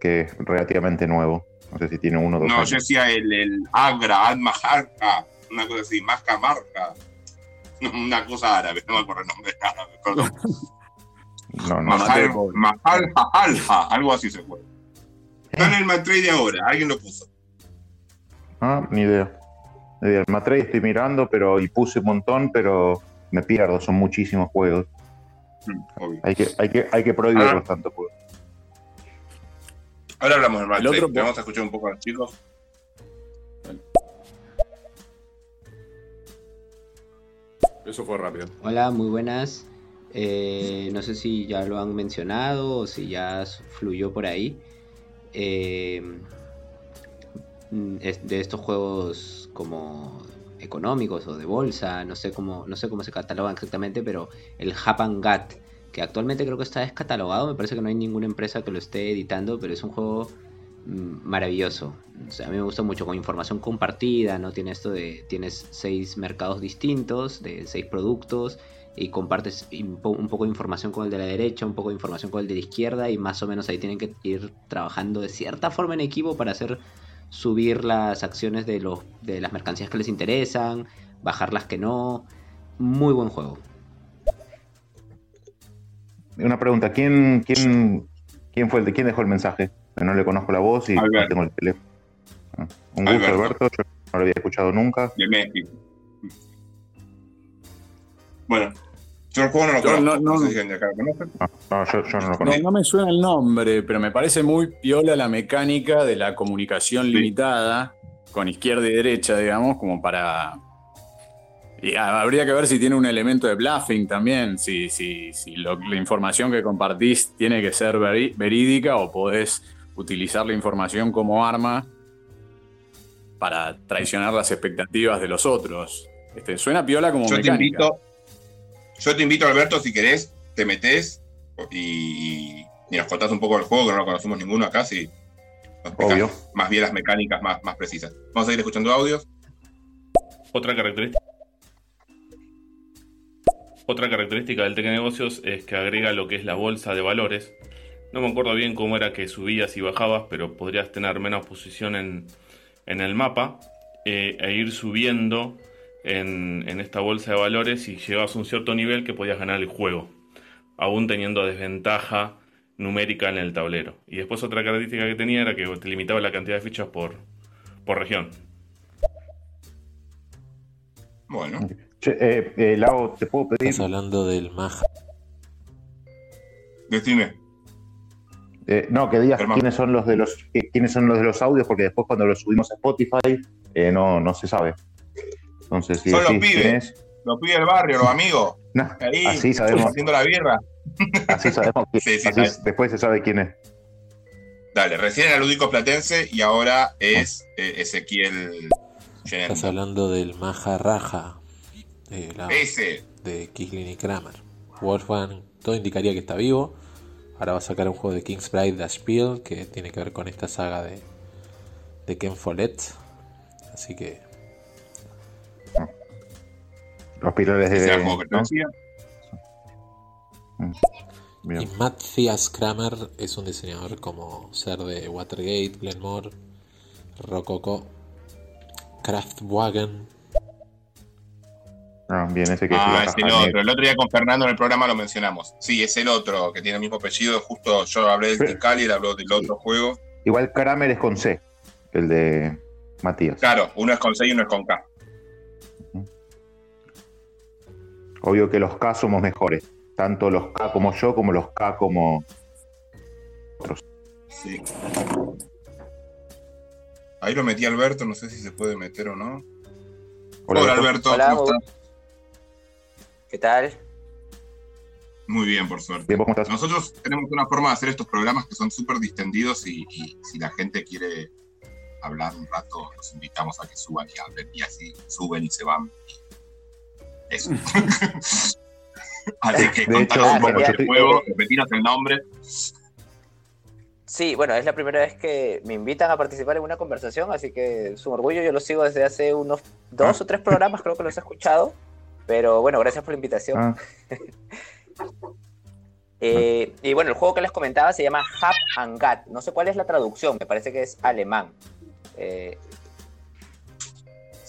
Speaker 3: que es relativamente nuevo. No sé si tiene uno o dos
Speaker 2: No,
Speaker 3: años.
Speaker 2: yo decía el, el Agra, Al-Maharka, una cosa así, Masca Marca. Una cosa árabe, no me acuerdo el nombre árabe, perdón.
Speaker 3: No, no.
Speaker 2: Mahal. Mahal algo así se fue. Está en el Matrade de ahora, alguien lo puso.
Speaker 3: Ah, ni idea. El Matrey estoy mirando, pero y puse un montón, pero me pierdo, son muchísimos juegos.
Speaker 2: Mm, obvio.
Speaker 3: Hay que, hay que, hay que prohibirlos
Speaker 2: Ah.
Speaker 3: tanto juegos.
Speaker 2: Ahora hablamos del
Speaker 7: otro-
Speaker 2: vamos a escuchar un poco a los chicos.
Speaker 7: Eso fue rápido.
Speaker 11: Hola, muy buenas. Eh, no sé si ya lo han mencionado o si ya fluyó por ahí. Eh, de estos juegos como económicos o de bolsa, no sé cómo, no sé cómo se catalogan exactamente, pero el Japan Gat, que actualmente creo que está descatalogado, me parece que no hay ninguna empresa que lo esté editando, pero es un juego mm, maravilloso. O sea, a mí me gusta mucho con información compartida, ¿no? Tiene esto de, tienes seis mercados distintos, de seis productos, y compartes un poco de información con el de la derecha, un poco de información con el de la izquierda, y más o menos ahí tienen que ir trabajando de cierta forma en equipo para hacer subir las acciones de, los, de las mercancías que les interesan, bajar las que no. Muy buen juego.
Speaker 3: una pregunta, ¿quién, quién, quién fue el de quién dejó el mensaje? No le conozco la voz y no
Speaker 2: Alberto.
Speaker 3: tengo el teléfono. Ah, Un gusto,
Speaker 2: Alberto.
Speaker 3: Alberto. Yo no lo había escuchado nunca.
Speaker 2: De México. Bueno, yo el juego no lo
Speaker 7: Yo
Speaker 2: conozco.
Speaker 7: no-
Speaker 2: No,
Speaker 7: no-
Speaker 2: sé si alguien de acá lo conoce.
Speaker 3: Ah, no, yo, yo no lo
Speaker 7: No,
Speaker 3: conozco.
Speaker 7: no me suena el nombre, pero me parece muy piola la mecánica de la comunicación limitada con izquierda y derecha, digamos, como para. Y habría que ver si tiene un elemento de bluffing también, si, si, si lo- la información que compartís tiene que ser veri- verídica o podés utilizar la información como arma para traicionar las expectativas de los otros. Este, suena piola como
Speaker 2: Yo te
Speaker 7: mecánica.
Speaker 2: invito, yo te invito, Alberto, si querés, te metés y, y nos contás un poco del juego, que no lo conocemos ninguno acá, si
Speaker 3: Obvio.
Speaker 2: más bien las mecánicas más, más precisas. Vamos a ir escuchando audios.
Speaker 10: Otra característica. Otra característica del Teque Negocios es que agrega lo que es la bolsa de valores. No me acuerdo bien cómo era que subías y bajabas, pero podrías tener menos posición en, en el mapa eh, e ir subiendo en, en esta bolsa de valores y llegabas a un cierto nivel que podías ganar el juego, aún teniendo desventaja numérica en el tablero. Y después otra característica que tenía era que te limitaba la cantidad de fichas por, por región.
Speaker 2: Bueno,
Speaker 3: Che, eh, eh, Lau, ¿te puedo pedir?
Speaker 5: Estás hablando del Maja.
Speaker 2: decime.
Speaker 3: Eh, no, que digas quiénes son los de los qui- quiénes son los de los audios, porque después cuando los subimos a Spotify eh, no, no se sabe. Entonces, si
Speaker 2: Son los
Speaker 3: decís
Speaker 2: pibes.
Speaker 3: es,
Speaker 2: Los pibes del barrio, los amigos.
Speaker 3: no,
Speaker 2: Ahí,
Speaker 3: así sabemos,
Speaker 2: haciendo la birra.
Speaker 3: así sabemos quién-
Speaker 2: Sí, sí,
Speaker 3: así
Speaker 2: sabe.
Speaker 3: después se sabe quién es.
Speaker 2: Dale, recién era Ludico Platense y ahora es eh, Ezequiel.
Speaker 5: Estás hablando del Maja Raja. De, la-
Speaker 2: Ese.
Speaker 5: de Kislin y Kramer. Wolfgang, todo indicaría que está vivo. Ahora va a sacar un juego de King's Bride The Spiel que tiene que ver con esta saga de, de Ken Follett. Así que
Speaker 3: Los pilares de.
Speaker 2: decía.
Speaker 3: Bien.
Speaker 5: Y Matthias Kramer es un diseñador como ser de Watergate, Glenmore, Rococo, Kraftwagen.
Speaker 3: Ah, bien, ese que es
Speaker 2: Ah, es el otro. El otro día con Fernando en el programa lo mencionamos. Sí, es el otro que tiene el mismo apellido. Justo yo hablé del. Tikal y él habló del otro juego.
Speaker 3: Igual Kramer es con C, el de Matías.
Speaker 2: Claro, uno es con C y uno es con K.
Speaker 3: Obvio que los K somos mejores. Tanto los K como yo, como los K como.
Speaker 2: Sí. Ahí lo metí Alberto, no sé si se puede meter o no.
Speaker 3: Hola,
Speaker 2: Hola,
Speaker 3: Alberto.
Speaker 11: Hola,
Speaker 2: ¿cómo estás?
Speaker 11: ¿Qué tal?
Speaker 2: Muy bien, por suerte.
Speaker 3: Bien, ¿vos cómo estás?
Speaker 2: Nosotros tenemos una forma de hacer estos programas que son súper distendidos y, y si la gente quiere hablar un rato, los invitamos a que suban y hablen y así suben y se van. Eso. así que
Speaker 3: De
Speaker 2: contanos
Speaker 3: hecho,
Speaker 2: un poco del juego, repetinos el nombre.
Speaker 11: Sí, bueno, es la primera vez que me invitan a participar en una conversación, así que es un orgullo. Yo lo sigo desde hace unos dos o tres programas, creo que los he escuchado. Pero bueno, gracias por la invitación.
Speaker 3: Ah,
Speaker 11: Eh, y bueno, el juego que les comentaba se llama Hab and Gat. No sé cuál es la traducción, me parece que es alemán. Eh,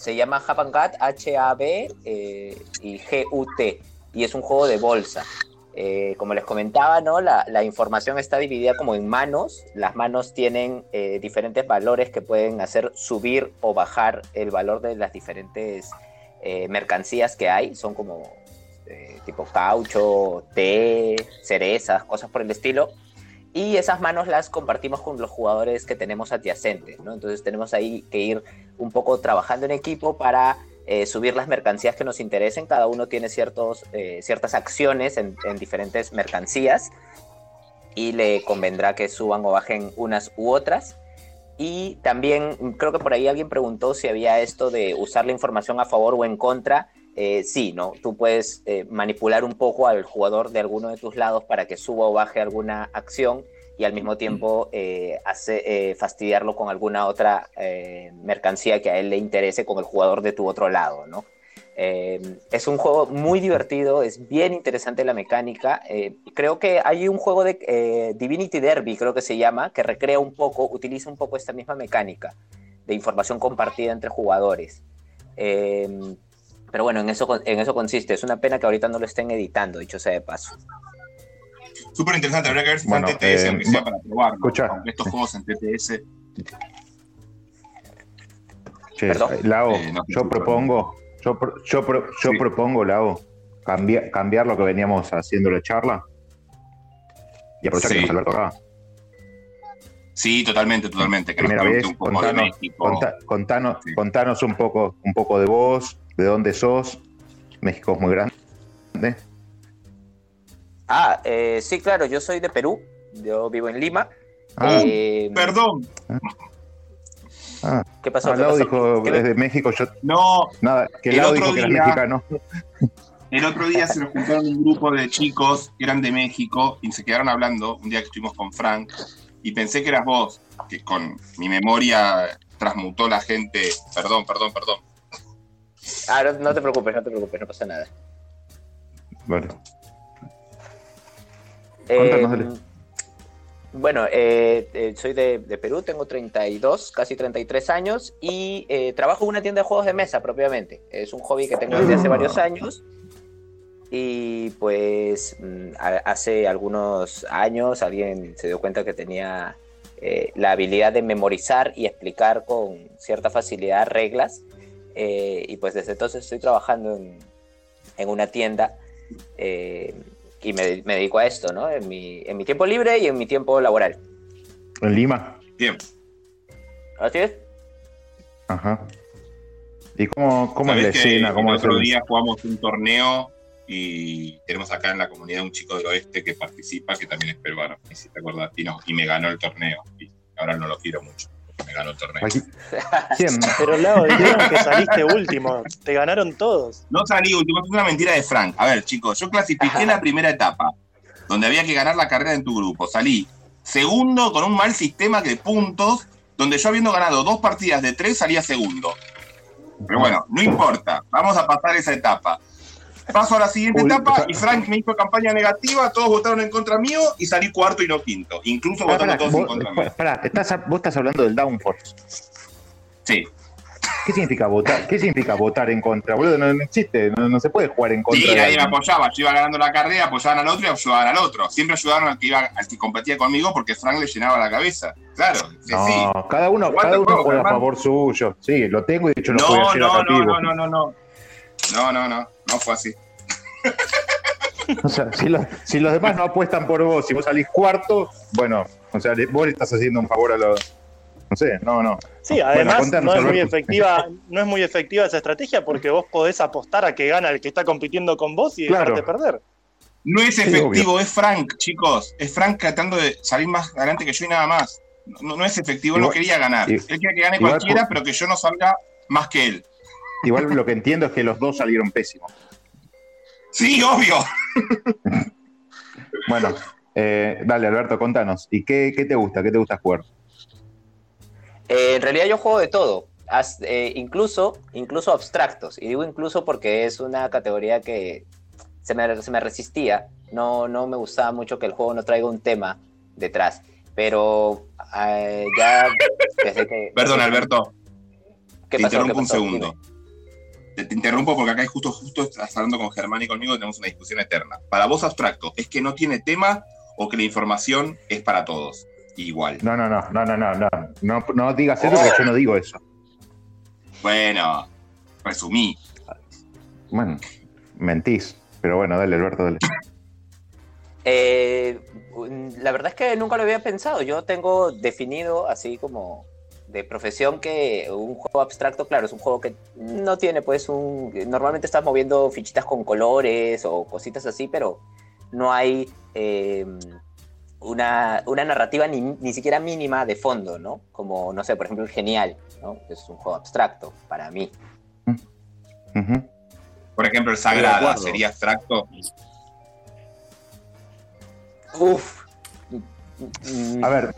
Speaker 11: se llama and Gat, H-A-B eh, y G-U-T. Y es un juego de bolsa. Eh, como les comentaba, ¿no? La, la información está dividida como en manos. Las manos tienen eh, diferentes valores que pueden hacer subir o bajar el valor de las diferentes mercancías que hay. Son como tipo caucho, té, cerezas, cosas por el estilo. Y esas manos las compartimos con los jugadores que tenemos adyacentes, ¿no? Entonces tenemos ahí que ir un poco trabajando en equipo para eh, subir las mercancías que nos interesen. Cada uno tiene ciertos, eh, ciertas acciones en, en diferentes mercancías y le convendrá que suban o bajen unas u otras. Y también creo que por ahí alguien preguntó si había esto de usar la información a favor o en contra. Eh, sí, ¿no? Tú puedes eh, manipular un poco al jugador de alguno de tus lados para que suba o baje alguna acción y al mismo tiempo eh, hace, eh, fastidiarlo con alguna otra mercancía que a él le interese con el jugador de tu otro lado, ¿no? Es un juego muy divertido, es bien interesante la mecánica. Creo que hay un juego de Divinity Derby, creo que se llama, que recrea un poco, utiliza un poco esta misma mecánica de información compartida entre jugadores. Pero bueno, en eso, en eso consiste. Es una pena que ahorita no lo estén editando, dicho sea de paso.
Speaker 2: súper interesante. Habría que ver si
Speaker 3: Bueno,
Speaker 2: está en TTS,
Speaker 3: eh,
Speaker 2: aunque sea para probar.
Speaker 3: escucha.
Speaker 2: Aunque estos juegos en TTS.
Speaker 3: Che. Lao,
Speaker 2: Eh, no,
Speaker 3: yo propongo, yo, pro- yo, pro- yo
Speaker 2: Sí.
Speaker 3: propongo, Lao, cambiar, cambiar lo que veníamos haciendo la charla y aprovechar
Speaker 2: Sí.
Speaker 3: que nos Alberto acá.
Speaker 2: Sí, totalmente, totalmente. Que
Speaker 3: Primera vez,
Speaker 2: un poco de
Speaker 3: contanos,
Speaker 2: México.
Speaker 3: conta- contanos,
Speaker 2: Sí.
Speaker 3: contanos un poco, un poco de vos, de dónde sos. México es muy grande.
Speaker 11: Ah, eh, sí, claro, yo soy de Perú. Yo vivo en Lima.
Speaker 3: Ah,
Speaker 11: Eh,
Speaker 2: Perdón,
Speaker 3: ah,
Speaker 11: ¿Qué pasó?
Speaker 3: ah,
Speaker 11: ¿Qué
Speaker 3: Lao
Speaker 11: pasó?
Speaker 3: dijo
Speaker 11: ¿Qué-
Speaker 3: es de México, yo
Speaker 2: no.
Speaker 3: nada, que
Speaker 2: El otro
Speaker 3: dijo que eras
Speaker 2: día-
Speaker 3: mexicano.
Speaker 2: El otro día se nos juntaron un grupo de chicos que eran de México y se quedaron hablando un día que estuvimos con Frank y pensé que eras vos, que con mi memoria transmutó la gente. Perdón, perdón, perdón.
Speaker 11: Ah, no, no te preocupes, no te preocupes, no pasa nada.
Speaker 3: Vale.
Speaker 11: Eh, bueno, eh, eh, soy de, de Perú, tengo 32, casi 33 años y trabajo en una tienda de juegos de mesa propiamente. Es un hobby que tengo desde hace varios años. Y pues mm, hace algunos años alguien se dio cuenta que tenía la habilidad de memorizar y explicar con cierta facilidad reglas. Eh, y pues desde entonces estoy trabajando en, en una tienda eh, y me, me dedico a esto, ¿no? En mi, en mi tiempo libre y en mi tiempo laboral.
Speaker 3: En Lima.
Speaker 2: Bien.
Speaker 11: ¿Así es?
Speaker 3: Ajá. ¿Y cómo, cómo es la
Speaker 2: ¿Sabés que
Speaker 3: escena? ¿Cómo
Speaker 2: el otro
Speaker 3: el-
Speaker 2: día jugamos un torneo y tenemos acá en la comunidad un chico del oeste que participa, que también es peruano, si te acuerdas, y, no- y me ganó el torneo. Y ahora no lo quiero mucho, me ganó el torneo.
Speaker 3: Aquí- ¿Quién?
Speaker 8: Pero Lao, dijeron que saliste último. Te ganaron todos.
Speaker 2: No salí último, es una mentira de Frank. A ver, chicos, yo clasifiqué la primera etapa, donde había que ganar la carrera en tu grupo. Salí segundo con un mal sistema de puntos, donde yo habiendo ganado dos partidas de tres salía segundo. Pero bueno, no importa, vamos a pasar esa etapa. Paso a la siguiente
Speaker 3: Uy,
Speaker 2: etapa
Speaker 3: o sea-
Speaker 2: y Frank me hizo campaña negativa, todos votaron en contra mío y salí cuarto y no quinto. Incluso
Speaker 3: pará,
Speaker 2: todos en contra mío.
Speaker 3: pará, estás, vos estás hablando del downforce.
Speaker 2: Sí.
Speaker 3: ¿Qué significa votar? ¿Qué significa votar en contra? Boludo, no, no existe, no, no se puede jugar en contra.
Speaker 2: Sí, nadie me apoyaba. Yo iba ganando la carrera, apoyaban al otro y ayudaban al otro. Siempre ayudaron al que, iba, al que competía conmigo porque Frank le llenaba la cabeza. Claro, sí,
Speaker 3: No,
Speaker 2: sí.
Speaker 3: cada uno, cada uno juega a favor suyo. Sí, lo tengo y de hecho lo
Speaker 2: No, no, no, no, no, no, no. No, no, no. No fue así.
Speaker 3: O sea, si, lo- si los demás no apuestan por vos, si vos salís cuarto, bueno, o sea, vos le estás haciendo un favor a los. No sé, no, no.
Speaker 8: Sí, además no es muy efectiva, no es muy efectiva esa estrategia porque vos podés apostar a que gana el que está compitiendo con vos y
Speaker 3: Claro.
Speaker 8: dejarte perder.
Speaker 2: No es
Speaker 3: Sí,
Speaker 2: efectivo, es Frank, chicos. Es Frank tratando de salir más adelante que yo y nada más. No, no es efectivo, él no quería ganar. Él quería que gane
Speaker 3: igual
Speaker 2: cualquiera, pero que yo no salga más que él.
Speaker 3: Igual lo que entiendo es que los dos salieron pésimos.
Speaker 2: Sí, obvio.
Speaker 3: Bueno, eh, dale, Alberto, contanos. ¿Y qué, qué te gusta? ¿Qué te gusta jugar?
Speaker 11: Eh, en realidad yo juego de todo, As- eh, incluso, incluso abstractos. Y digo incluso porque es una categoría que se me, se me resistía. No, no me gustaba mucho que el juego no traiga un tema detrás. Pero eh, ya desde que...
Speaker 2: Perdón, Alberto.
Speaker 11: ¿Qué
Speaker 2: te
Speaker 11: pasó?
Speaker 2: interrumpo
Speaker 11: ¿Qué
Speaker 2: un segundo. Te, te interrumpo porque acá justo, justo estás hablando con Germán y conmigo y tenemos una discusión eterna. Para vos, abstracto, ¿es que no tiene tema o que la información es para todos? Igual.
Speaker 3: No, no, no, no, no, no, no. No, no digas eso porque yo no digo eso.
Speaker 2: Bueno, resumí.
Speaker 3: Bueno, mentís. Pero bueno, dale, Alberto, dale.
Speaker 11: Eh, la verdad es que nunca lo había pensado. Yo tengo definido así como de profesión que un juego abstracto, claro, es un juego que no tiene pues un... Normalmente estás moviendo fichitas con colores o cositas así, pero no hay eh, una, una narrativa ni, ni siquiera mínima de fondo, ¿no? Como, no sé, por ejemplo, el Genial, ¿no? Es un juego abstracto para mí.
Speaker 2: Por ejemplo, el Sagrada sería abstracto.
Speaker 11: Uf.
Speaker 3: A ver,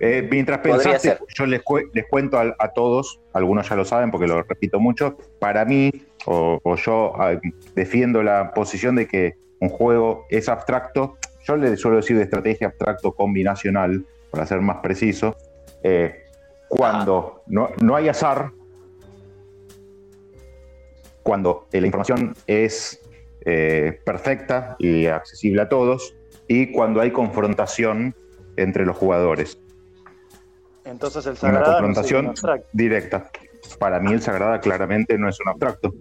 Speaker 3: eh, mientras pensaste, yo les, cue- les cuento a, a todos, algunos ya lo saben porque lo repito mucho, para mí, o, o yo ah, defiendo la posición de que un juego es abstracto, yo le suelo decir de estrategia abstracto combinacional, para ser más preciso, eh, cuando no, no hay azar, cuando la información es eh, perfecta y accesible a todos, y cuando hay confrontación entre los jugadores.
Speaker 8: Entonces el
Speaker 3: Una
Speaker 8: no sería
Speaker 3: confrontación
Speaker 8: un abstracto.
Speaker 3: directa. Para mí el Sagrada claramente no es un abstracto.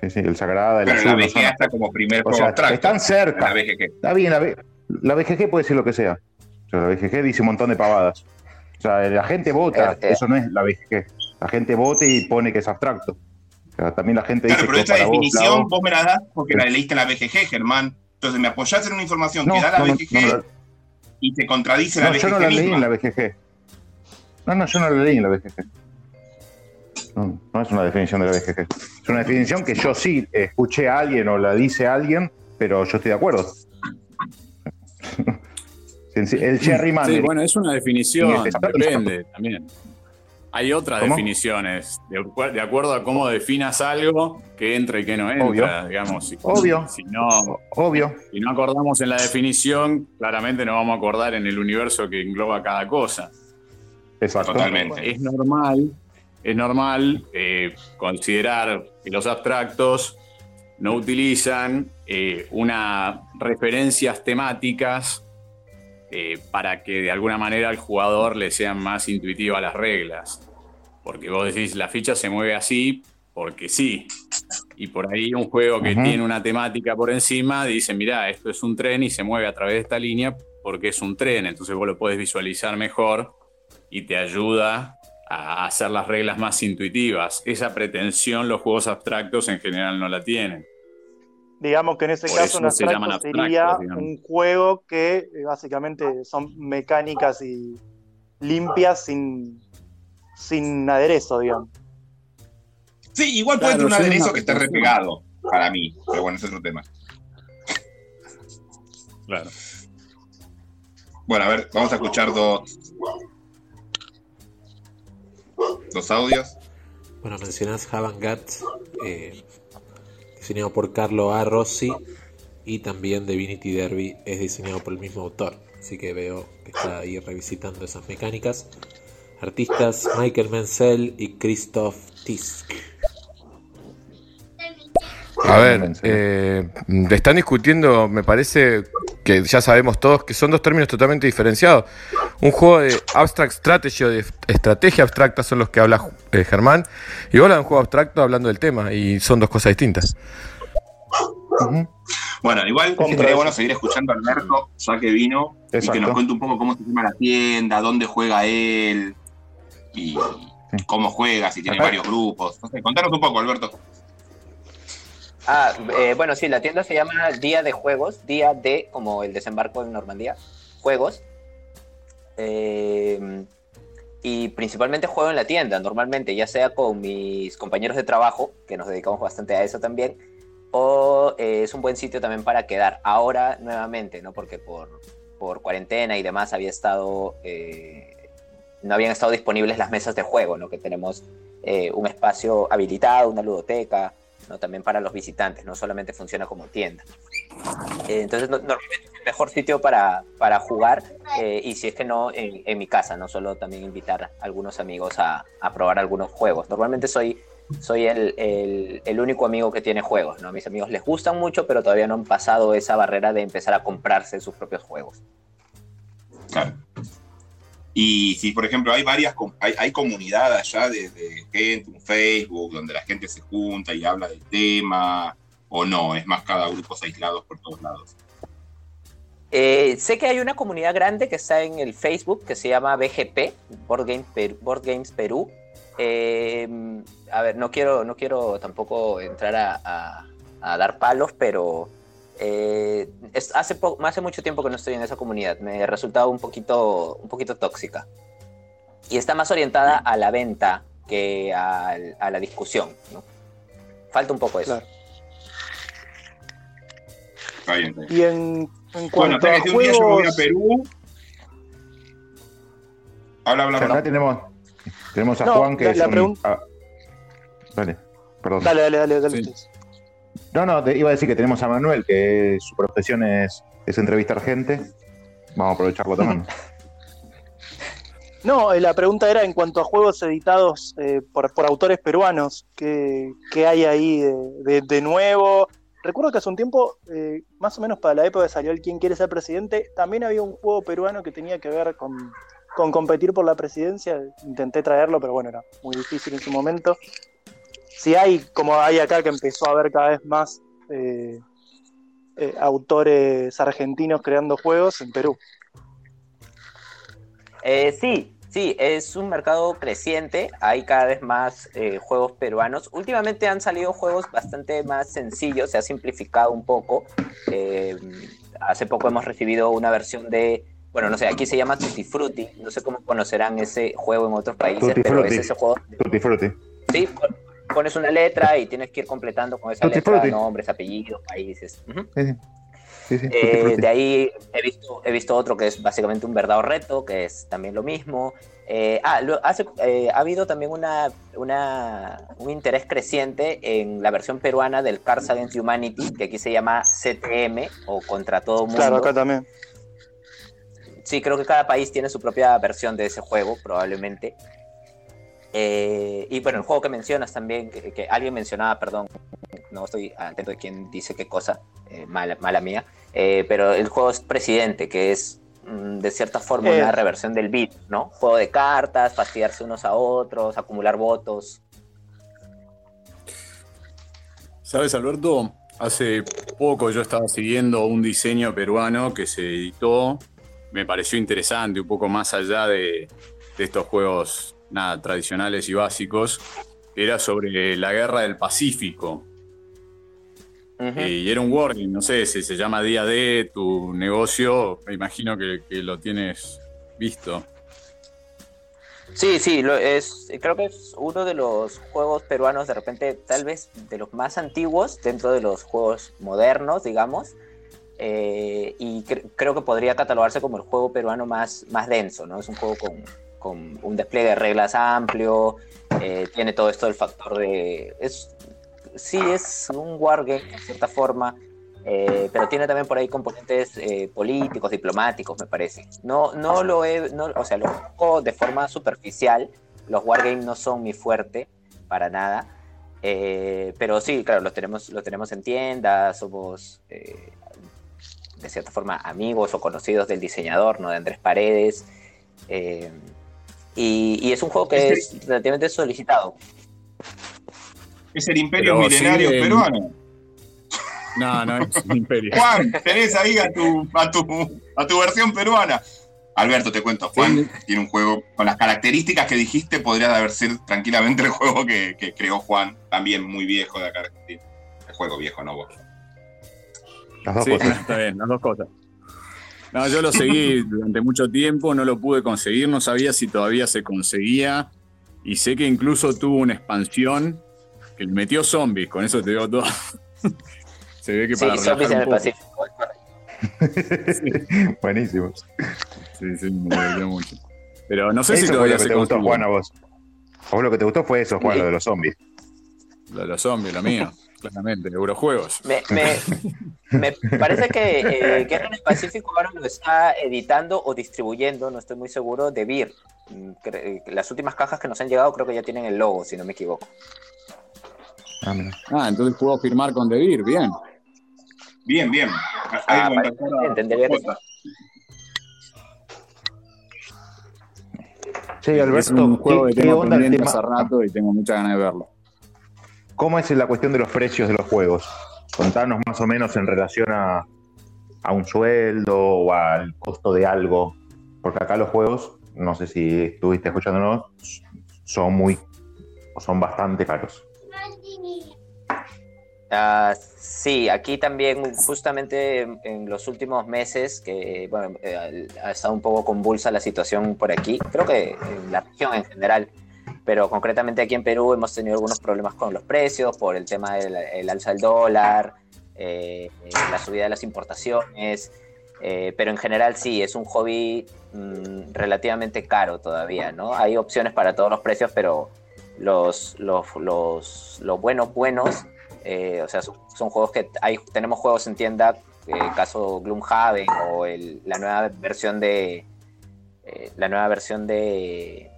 Speaker 3: Sí, sí, el Sagrada, el
Speaker 2: Pero
Speaker 3: azul
Speaker 2: la
Speaker 3: no
Speaker 2: BGG está como primer
Speaker 3: O sea,
Speaker 2: abstracto.
Speaker 3: están cerca.
Speaker 2: La BGG.
Speaker 3: Está bien, la, B- la BGG puede decir lo que sea. O sea, la BGG dice un montón de pavadas. O sea, la gente vota,
Speaker 11: Eh, eh.
Speaker 3: eso no es la BGG. La gente vota y pone que es abstracto. O sea, también la gente
Speaker 2: Claro,
Speaker 3: dice
Speaker 2: pero
Speaker 3: que
Speaker 2: esta
Speaker 3: para vos, la
Speaker 2: definición
Speaker 3: vos-
Speaker 2: vos me la das porque la leíste en la BGG, Germán. Entonces me apoyás en una información
Speaker 3: No,
Speaker 2: que da la
Speaker 3: no, no,
Speaker 2: BGG
Speaker 3: no, no,
Speaker 2: y te contradice
Speaker 3: no,
Speaker 2: la
Speaker 3: yo
Speaker 2: BGG
Speaker 3: no la leí
Speaker 2: misma.
Speaker 3: en la BGG. No, no, yo no la leí en la BGG. No, no es una definición de la BGG. Es una definición que yo sí escuché a alguien o la dice alguien, pero yo estoy de acuerdo. El Jerry Man.
Speaker 7: Sí, bueno, es una definición, depende también. Hay otras
Speaker 3: ¿Cómo?
Speaker 7: definiciones, de, acu- de acuerdo a cómo definas algo, que entra y que no entra,
Speaker 3: Obvio.
Speaker 7: digamos. Si,
Speaker 3: Obvio.
Speaker 7: Si no,
Speaker 3: Obvio.
Speaker 7: si no acordamos en la definición, claramente no vamos a acordar en el universo que engloba cada cosa.
Speaker 3: Exacto.
Speaker 2: Totalmente.
Speaker 7: Es normal, es normal eh, considerar que los abstractos no utilizan eh, una referencias temáticas eh, para que de alguna manera al jugador le sean más intuitivas las reglas. Porque vos decís, la ficha se mueve así porque sí. Y por ahí un juego que tiene una temática por encima dice, mirá, esto es un tren y se mueve a través de esta línea porque es un tren. Entonces vos lo podés visualizar mejor y te ayuda a hacer las reglas más intuitivas. Esa pretensión los juegos abstractos en general no la tienen.
Speaker 8: Digamos que en ese
Speaker 7: Por
Speaker 8: caso un abstracto sería
Speaker 7: digamos.
Speaker 8: un juego que eh, básicamente son mecánicas y limpias sin, sin aderezo, digamos.
Speaker 2: Sí, igual puede
Speaker 7: Claro,
Speaker 2: tener un aderezo que esté repegado para mí. Pero bueno, ese es otro tema.
Speaker 7: Claro.
Speaker 2: Bueno, a ver, vamos a escuchar dos, dos audios.
Speaker 5: Bueno, mencionás Havangat, eh, diseñado por Carlo A. Rossi y también Divinity Derby es diseñado por el mismo autor. Así que veo que está ahí revisitando esas mecánicas. Artistas Michael Menzel y Christoph Tisk.
Speaker 6: A ver, eh, están discutiendo, me parece que ya sabemos todos que son dos términos totalmente diferenciados. Un juego de abstract strategy o de estrategia abstracta son los que habla eh, Germán, y ahora un juego abstracto hablando del tema, y son dos cosas distintas.
Speaker 2: Bueno, igual
Speaker 8: eso.
Speaker 2: bueno seguir escuchando a Alberto, ya que vino, y que nos cuente un poco cómo se llama la tienda, dónde juega él, y cómo juega, si tiene
Speaker 3: Ajá.
Speaker 2: varios grupos. No sé, contanos un poco, Alberto.
Speaker 11: Ah, eh, bueno, sí, la tienda se llama Día de Juegos, Día de, como el desembarco en Normandía, Juegos. Eh, y principalmente juego en la tienda, normalmente, ya sea con mis compañeros de trabajo, que nos dedicamos bastante a eso también, o eh, es un buen sitio también para quedar. Ahora, nuevamente, ¿no? Porque por, por cuarentena y demás había estado, eh, no habían estado disponibles las mesas de juego, ¿no? Que tenemos eh, un espacio habilitado, una ludoteca, ¿no? también para los visitantes, no solamente funciona como tienda. Eh, entonces, no- normalmente es el mejor sitio para, para jugar, eh, y si es que no, en, mi casa, no solo también invitar a algunos amigos a, probar algunos juegos. Normalmente soy, soy el, el- el único amigo que tiene juegos, ¿no? A mis amigos les gustan mucho, pero todavía no han pasado esa barrera de empezar a comprarse sus propios juegos.
Speaker 2: Claro. Y si, por ejemplo, hay varias, hay, hay comunidad allá de, de gente, un Facebook, donde la gente se junta y habla del tema, o no, es más cada grupos aislados por todos lados.
Speaker 11: Eh, sé que hay una comunidad grande que está en el Facebook que se llama BGP, Board Games Perú. Board Games Perú. A ver, no quiero, no quiero tampoco entrar a- a dar palos, pero eh, es- hace, hace mucho tiempo que no estoy en esa comunidad. Me ha resultado un poquito, un poquito tóxica. Y está más orientada a la venta que al- a, la discusión. ¿no? Falta un poco eso.
Speaker 8: Claro.
Speaker 2: Está bien, está bien.
Speaker 8: Y en, en
Speaker 2: Bueno,
Speaker 8: cuanto
Speaker 2: hasta
Speaker 8: a
Speaker 2: un día yo voy a
Speaker 8: juegos.
Speaker 2: Perú. Habla, habla,
Speaker 3: Acá
Speaker 2: habla.
Speaker 3: tenemos, tenemos a
Speaker 8: No,
Speaker 3: Juan que
Speaker 8: la-
Speaker 3: es
Speaker 8: la
Speaker 3: un- ah, dale, perdón.
Speaker 8: Dale, dale, dale, dale.
Speaker 3: Sí. No, no, te iba a decir que tenemos a Manuel, que su profesión es, entrevistar gente. Vamos a aprovecharlo también.
Speaker 8: No, eh, la pregunta era en cuanto a juegos editados eh, por, autores peruanos, ¿qué, hay ahí de, nuevo? recuerdo que hace un tiempo, eh, más o menos para la época que salió el Quién quiere ser presidente, también había un juego peruano que tenía que ver con competir por la presidencia. Intenté traerlo, pero bueno, era muy difícil en su momento. Si hay, como hay acá, que empezó a haber cada vez más eh, eh, autores argentinos creando juegos en Perú.
Speaker 11: Eh, sí, sí, es un mercado creciente. Hay cada vez más eh, juegos peruanos. Últimamente han salido juegos bastante más sencillos, se ha simplificado un poco. Eh, hace poco hemos recibido una versión de, bueno, no sé, aquí se llama Tutti Frutti. No sé cómo conocerán ese juego en otros países,
Speaker 3: Tutti
Speaker 11: pero
Speaker 3: Frutti.
Speaker 11: es ese juego.
Speaker 3: Tutti Frutti.
Speaker 11: Sí, pones una letra y tienes que ir completando con esa
Speaker 3: Tutti
Speaker 11: letra
Speaker 3: Frutti.
Speaker 11: nombres, apellidos, países.
Speaker 3: Sí. Sí, sí,
Speaker 11: Eh, de ahí he visto, he visto otro que es básicamente un verdadero reto, que es también lo mismo. Eh, ah, lo- hace- eh, ha habido también una, una- un interés creciente en la versión peruana del Cars Against Humanity, que aquí se llama CTM o Contra Todo Mundo.
Speaker 8: Claro, acá también.
Speaker 11: Sí, creo que cada país tiene su propia versión de ese juego, probablemente. Eh, y bueno, el juego que mencionas también, que, que alguien mencionaba, perdón, no estoy atento de quién dice qué cosa, eh, mala, mala mía, eh, pero el juego es Presidente, que es mm, de cierta forma
Speaker 8: Eh.
Speaker 11: una reversión del beat, ¿no? Juego de cartas, fastidiarse unos a otros, acumular votos.
Speaker 7: ¿Sabes, Alberto? Hace poco yo estaba siguiendo un diseño peruano que se editó. Me pareció interesante, un poco más allá de, de estos juegos nada, tradicionales y básicos. Era sobre la guerra del Pacífico. Eh, y era un wargame, no sé si se llama Día D, tu negocio. Me imagino que, que lo tienes visto.
Speaker 11: Sí, sí, lo es, creo que es uno de los juegos peruanos, de repente, tal vez de los más antiguos dentro de los juegos modernos, digamos. Eh, y cre- creo que podría catalogarse como el juego peruano más, más denso, ¿no? Es un juego con, con un despliegue de reglas amplio, eh, tiene todo esto del factor de... Es, sí, es un wargame, de cierta forma, eh, pero tiene también por ahí componentes eh, políticos, diplomáticos, me parece. No, no lo he, no- o sea, lo conozco de forma superficial. Los wargames no son mi fuerte para nada. Eh, pero sí, claro, los tenemos, los tenemos en tiendas, somos eh, de cierta forma amigos o conocidos del diseñador, ¿no? De Andrés Paredes. Eh, y, y es un juego que
Speaker 2: Es
Speaker 11: es relativamente solicitado.
Speaker 2: Es el imperio
Speaker 7: Pero
Speaker 2: milenario peruano.
Speaker 7: No, no es un imperio.
Speaker 2: Juan, tenés ahí a tu, a tu, a tu versión peruana. Alberto, te cuento, Juan tiene un juego con las características que dijiste, podría haber sido tranquilamente el juego que, que creó Juan, también muy viejo de acá Argentina. El juego viejo, no vos.
Speaker 3: Las dos
Speaker 7: Sí,
Speaker 3: cosas.
Speaker 7: está bien, las dos cosas. No, yo lo seguí durante mucho tiempo, no lo pude conseguir, no sabía si todavía se conseguía. Y sé que incluso tuvo una expansión que le metió zombies, con eso te digo todo. se ve que
Speaker 11: Sí,
Speaker 7: para
Speaker 11: zombies en el. Pacífico.
Speaker 3: Buenísimo.
Speaker 7: Sí, sí, me divirtió mucho. Pero no sé
Speaker 3: eso
Speaker 7: si
Speaker 3: fue
Speaker 7: todavía
Speaker 3: lo que
Speaker 7: se
Speaker 3: te gustó. Juan, a vos. A vos lo que te gustó fue eso, Juan,
Speaker 11: Sí.
Speaker 3: lo de los zombies.
Speaker 7: Lo de los zombies, lo mío, claramente, Eurojuegos.
Speaker 11: Me, me- me parece que eh, Guerra en el Pacífico ahora lo está editando o distribuyendo, no estoy muy seguro, de Beer. Mm, cre- Las últimas cajas que nos han llegado creo que ya tienen el logo, si no me equivoco.
Speaker 3: Ah.
Speaker 7: Ah, entonces puedo firmar con Debir, bien.
Speaker 2: Bien, bien.
Speaker 11: Ah, Entendería que sí.
Speaker 3: Sí,
Speaker 7: es
Speaker 3: Alberto,
Speaker 7: un juego
Speaker 3: ¿qué,
Speaker 7: que tengo pendiente hace rato y tengo muchas ganas de verlo.
Speaker 3: ¿Cómo es la cuestión de los precios de los juegos? Contanos más o menos en relación a, a un sueldo o al costo de algo. Porque acá los juegos, no sé si estuviste escuchándonos, son muy, son bastante caros.
Speaker 11: Ah, sí, aquí también justamente en, en los últimos meses, que bueno, eh, ha estado un poco convulsa la situación por aquí, creo que en la región en general, pero concretamente aquí en Perú hemos tenido algunos problemas con los precios por el tema del el alza del dólar, eh, la subida de las importaciones, eh, pero en general sí, es un hobby mm, relativamente caro todavía, ¿no? Hay opciones para todos los precios, pero los, los, los, los buenos, buenos, eh, o sea, son, juegos que hay, tenemos juegos en tienda, caso Gloomhaven o el- la nueva versión de la nueva versión de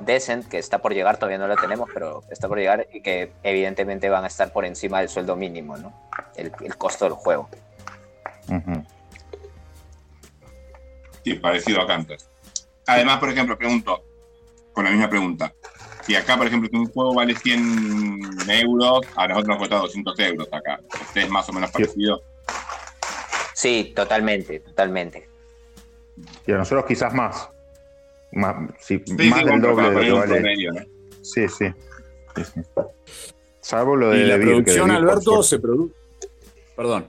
Speaker 11: Decent, que está por llegar, todavía no la tenemos, pero está por llegar y que evidentemente van a estar por encima del sueldo mínimo, ¿no? El, el costo del juego.
Speaker 2: Sí, parecido a Canter. Además, por ejemplo, pregunto, con la misma pregunta. Si acá, por ejemplo, si un juego vale 100 euros, a nosotros nos cuesta 200 euros acá. Este es más o menos parecido.
Speaker 11: Sí, totalmente, totalmente.
Speaker 3: Y a nosotros quizás más. Más, sí,
Speaker 2: Sí,
Speaker 3: más
Speaker 2: sí,
Speaker 3: del
Speaker 2: bueno,
Speaker 3: doble de lo vale.
Speaker 2: promedio, ¿no?
Speaker 3: Sí, sí. Sí, sí. Salvo lo de
Speaker 7: Y la producción, Alberto, se produce. Perdón.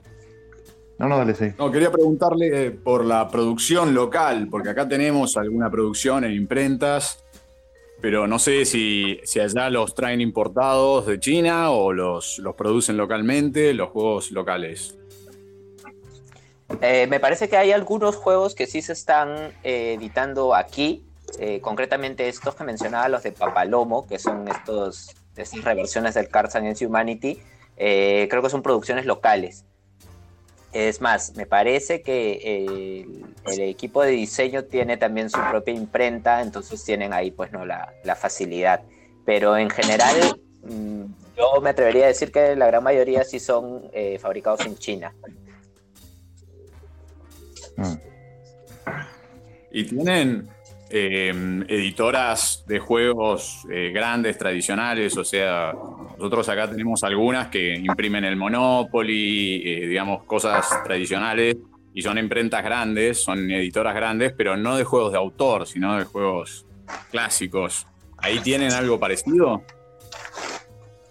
Speaker 3: No, no, dale, sí.
Speaker 7: No, quería preguntarle eh, por la producción local, porque acá tenemos alguna producción en imprentas, pero no sé si, si allá los traen importados de China o los, los producen localmente, los juegos locales.
Speaker 11: Eh, me parece que hay algunos juegos que sí se están eh, editando aquí, eh, concretamente estos que mencionaba, los de Papalomo, que son estos, estas reversiones del Cards Against Humanity, eh, creo que son producciones locales. Es más, me parece que el, equipo de diseño tiene también su propia imprenta, entonces tienen ahí pues no la, la facilidad. Pero en general, mm, yo me atrevería a decir que la gran mayoría sí son eh, fabricados en China.
Speaker 3: Mm.
Speaker 7: Y tienen eh, editoras de juegos eh, grandes, tradicionales, o sea, nosotros acá tenemos algunas que imprimen el Monopoly, eh, digamos, cosas tradicionales, y son imprentas grandes, son editoras grandes, pero no de juegos de autor, sino de juegos clásicos. ¿Ahí tienen algo parecido?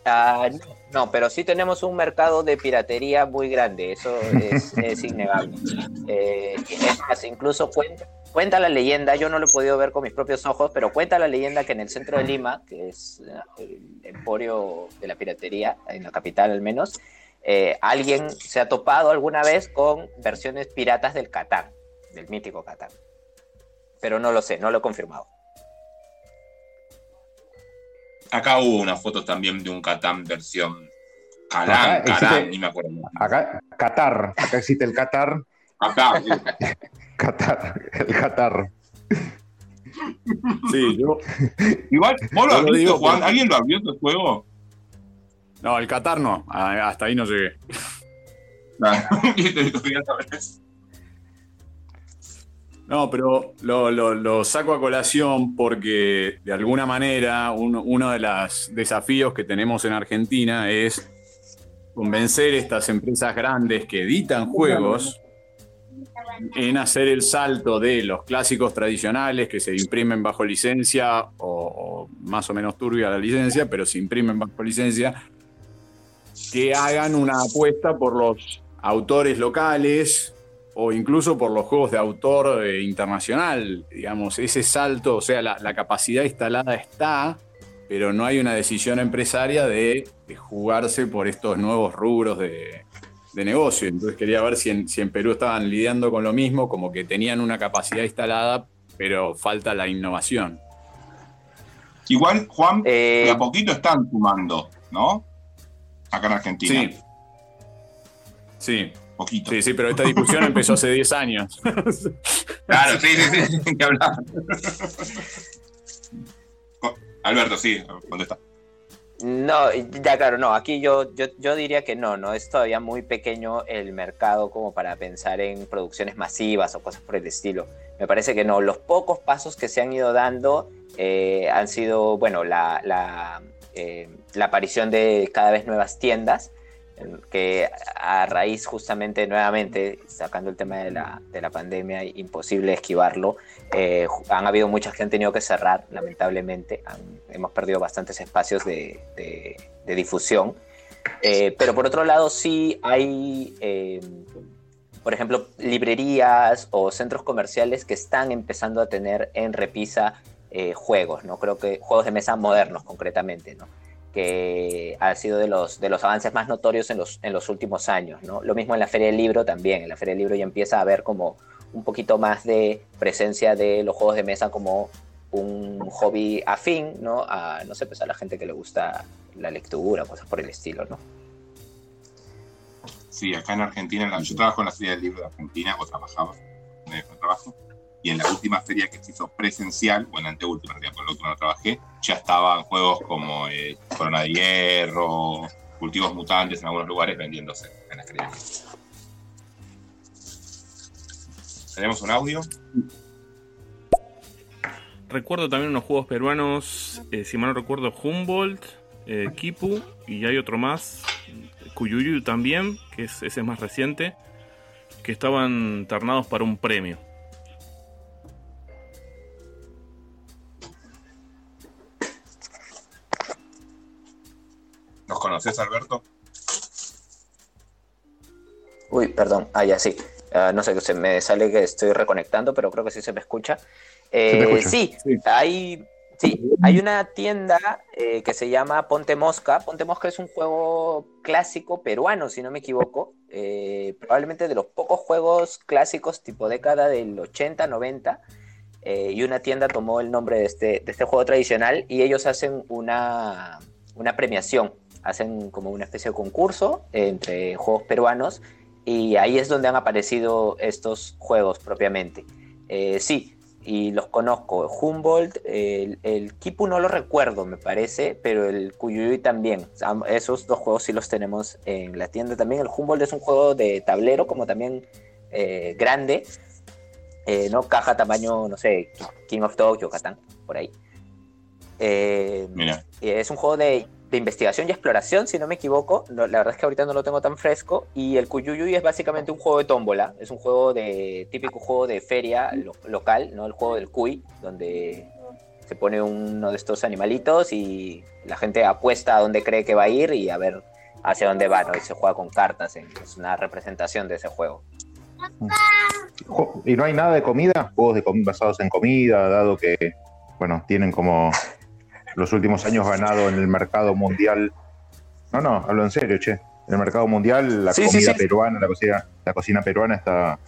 Speaker 11: Ah, no, pero sí tenemos un mercado de piratería muy grande, eso es, es innegable. Eh, incluso cuenta, cuenta la leyenda, yo no lo he podido ver con mis propios ojos, pero cuenta la leyenda que en el centro de Lima, que es eh, el emporio de la piratería, en la capital al menos, eh, alguien se ha topado alguna vez con versiones piratas del Catán, del mítico Catán. Pero no lo sé, no lo he confirmado.
Speaker 2: Acá hubo unas fotos también de un Catán versión
Speaker 3: Acá
Speaker 2: Calán,
Speaker 3: existe-
Speaker 2: Calán, ni me acuerdo.
Speaker 3: Acá, Qatar. Acá existe el Qatar.
Speaker 2: Acá,
Speaker 3: Qatar. El Qatar.
Speaker 7: Sí, yo.
Speaker 2: Igual, ¿vos lo
Speaker 7: lo
Speaker 2: visto,
Speaker 7: digo
Speaker 2: Juan?
Speaker 7: porque-
Speaker 2: ¿Alguien lo abrió este juego?
Speaker 7: No, el Qatar no, hasta ahí no llegué. No, pero lo, saco a colación porque de alguna manera uno, uno de los desafíos que tenemos en Argentina es convencer estas empresas grandes que editan juegos en hacer el salto de los clásicos tradicionales que se imprimen bajo licencia o, o más o menos turbia la licencia, pero se imprimen bajo licencia, que hagan una apuesta por los autores locales o incluso por los juegos de autor eh, internacional. Digamos, ese salto, o sea, la, la capacidad instalada está, pero no hay una decisión empresaria de, de jugarse por estos nuevos rubros de, de negocio. Entonces quería ver si en, si en Perú estaban lidiando con lo mismo, como que tenían una capacidad instalada, pero falta la innovación.
Speaker 2: Igual, Juan,
Speaker 11: Eh,
Speaker 2: de a poquito están sumando, ¿no? Acá en Argentina.
Speaker 7: Sí. Sí.
Speaker 2: Poquito.
Speaker 7: Sí, sí, pero esta discusión empezó hace 10 años.
Speaker 2: Claro, sí, sí, sí, hay que hablar. Alberto, sí, contesta.
Speaker 11: No, ya claro, no, aquí yo, yo, yo diría que no, no, es todavía muy pequeño el mercado como para pensar en producciones masivas o cosas por el estilo. Me parece que no, los pocos pasos que se han ido dando eh, han sido, bueno, la, la, eh, la aparición de cada vez nuevas tiendas, en- que a raíz justamente nuevamente, sacando el tema de la, de la pandemia, imposible esquivarlo, eh, han habido muchas que han tenido que cerrar, lamentablemente. Han- hemos perdido bastantes espacios de, de- de difusión. Eh, pero por otro lado, sí hay, eh, por ejemplo, librerías o centros comerciales que están empezando a tener en repisa eh, juegos, ¿no? Creo que juegos de mesa modernos, concretamente, ¿no? Que ha sido de los, de los avances más notorios en los, en los últimos años. ¿no? Lo mismo en la Feria del Libro también. En la Feria del Libro ya empieza a haber como un poquito más de presencia de los juegos de mesa como un hobby afín, ¿no? A, no sé, pues a la gente que le gusta la lectura, cosas por el estilo, ¿no?
Speaker 2: Sí, acá en Argentina, yo trabajo en la Feria del Libro de Argentina, o trabajaba, en el trabajo, y en la última feria que se hizo presencial, o en la anteúltima, en realidad, con la última no trabajé, ya estaban juegos como eh, Corona de Hierro, Cultivos Mutantes en algunos lugares vendiéndose en las ferias. ¿Tenemos un audio?
Speaker 10: Recuerdo también unos juegos peruanos, eh, si mal no recuerdo, Humboldt, eh, Kipu, y hay otro más, Cuyuyu también, que es, ese es más reciente, que estaban ternados para un premio.
Speaker 2: ¿Nos conoces, Alberto?
Speaker 11: Uy, perdón. Ah, ya sí. Ah, no sé, se me sale que estoy reconectando, pero creo que sí se me escucha. Eh,
Speaker 3: escucha.
Speaker 11: sí, hay, sí, hay una tienda eh, que se llama Ponte Mosca. Ponte Mosca es un juego clásico peruano, si no me equivoco. Eh, probablemente de los pocos juegos clásicos tipo década del 80, 90. eh, y una tienda tomó el nombre de este, de este juego tradicional y ellos hacen una, una premiación. Hacen como una especie de concurso entre juegos peruanos y ahí es donde han aparecido estos juegos propiamente. Eh, sí, y los conozco. Humboldt, el, el Kipu no lo recuerdo, me parece, pero el Kuyuyuy también. Am- Esos dos juegos sí los tenemos en la tienda también. El Humboldt es un juego de tablero, como también eh, grande, eh, ¿no? Caja tamaño, no sé, King of Tokyo, Catán, por ahí. Eh,
Speaker 2: Mira.
Speaker 11: eh, es un juego de, de investigación y exploración, si no me equivoco. La verdad es que ahorita no lo tengo tan fresco. Y el Kuyuyuy es básicamente un juego de tómbola. Es un juego de típico juego de feria lo- local, ¿no? El juego del cuy, donde se pone uno de estos animalitos y la gente apuesta a dónde cree que va a ir y a ver hacia dónde va, ¿no? Y se juega con cartas. Es una representación de ese juego.
Speaker 3: ¿Y no hay nada de comida? Juegos de basados en comida, dado que, bueno, tienen como los últimos años ganado en el mercado mundial. No, no, hablo en serio, che. En el mercado mundial la
Speaker 11: Sí,
Speaker 3: comida
Speaker 11: sí.
Speaker 3: peruana, la cocina, la cocina peruana está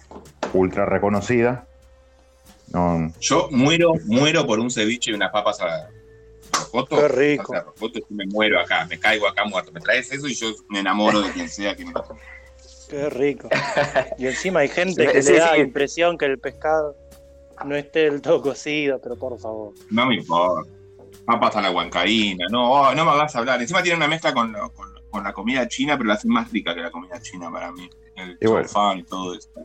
Speaker 3: ultra reconocida. No,
Speaker 2: Yo muero, muero por un ceviche y unas papas a rocoto.
Speaker 8: Qué rico.
Speaker 2: rocoto, y me muero acá, me caigo acá muerto. Me traes eso y yo me enamoro de quien sea que me lo
Speaker 8: Qué rico. Y encima hay gente que
Speaker 11: Sí,
Speaker 8: le da
Speaker 11: sí.
Speaker 8: impresión que el pescado no esté del todo cocido, pero por favor.
Speaker 2: No me importa. Papas a la huancaína. No, oh, no me hagas hablar. Encima tiene una mezcla con, con, con la comida china, pero la hacen más rica que la comida china para mí. El
Speaker 3: Y bueno.
Speaker 2: y todo eso.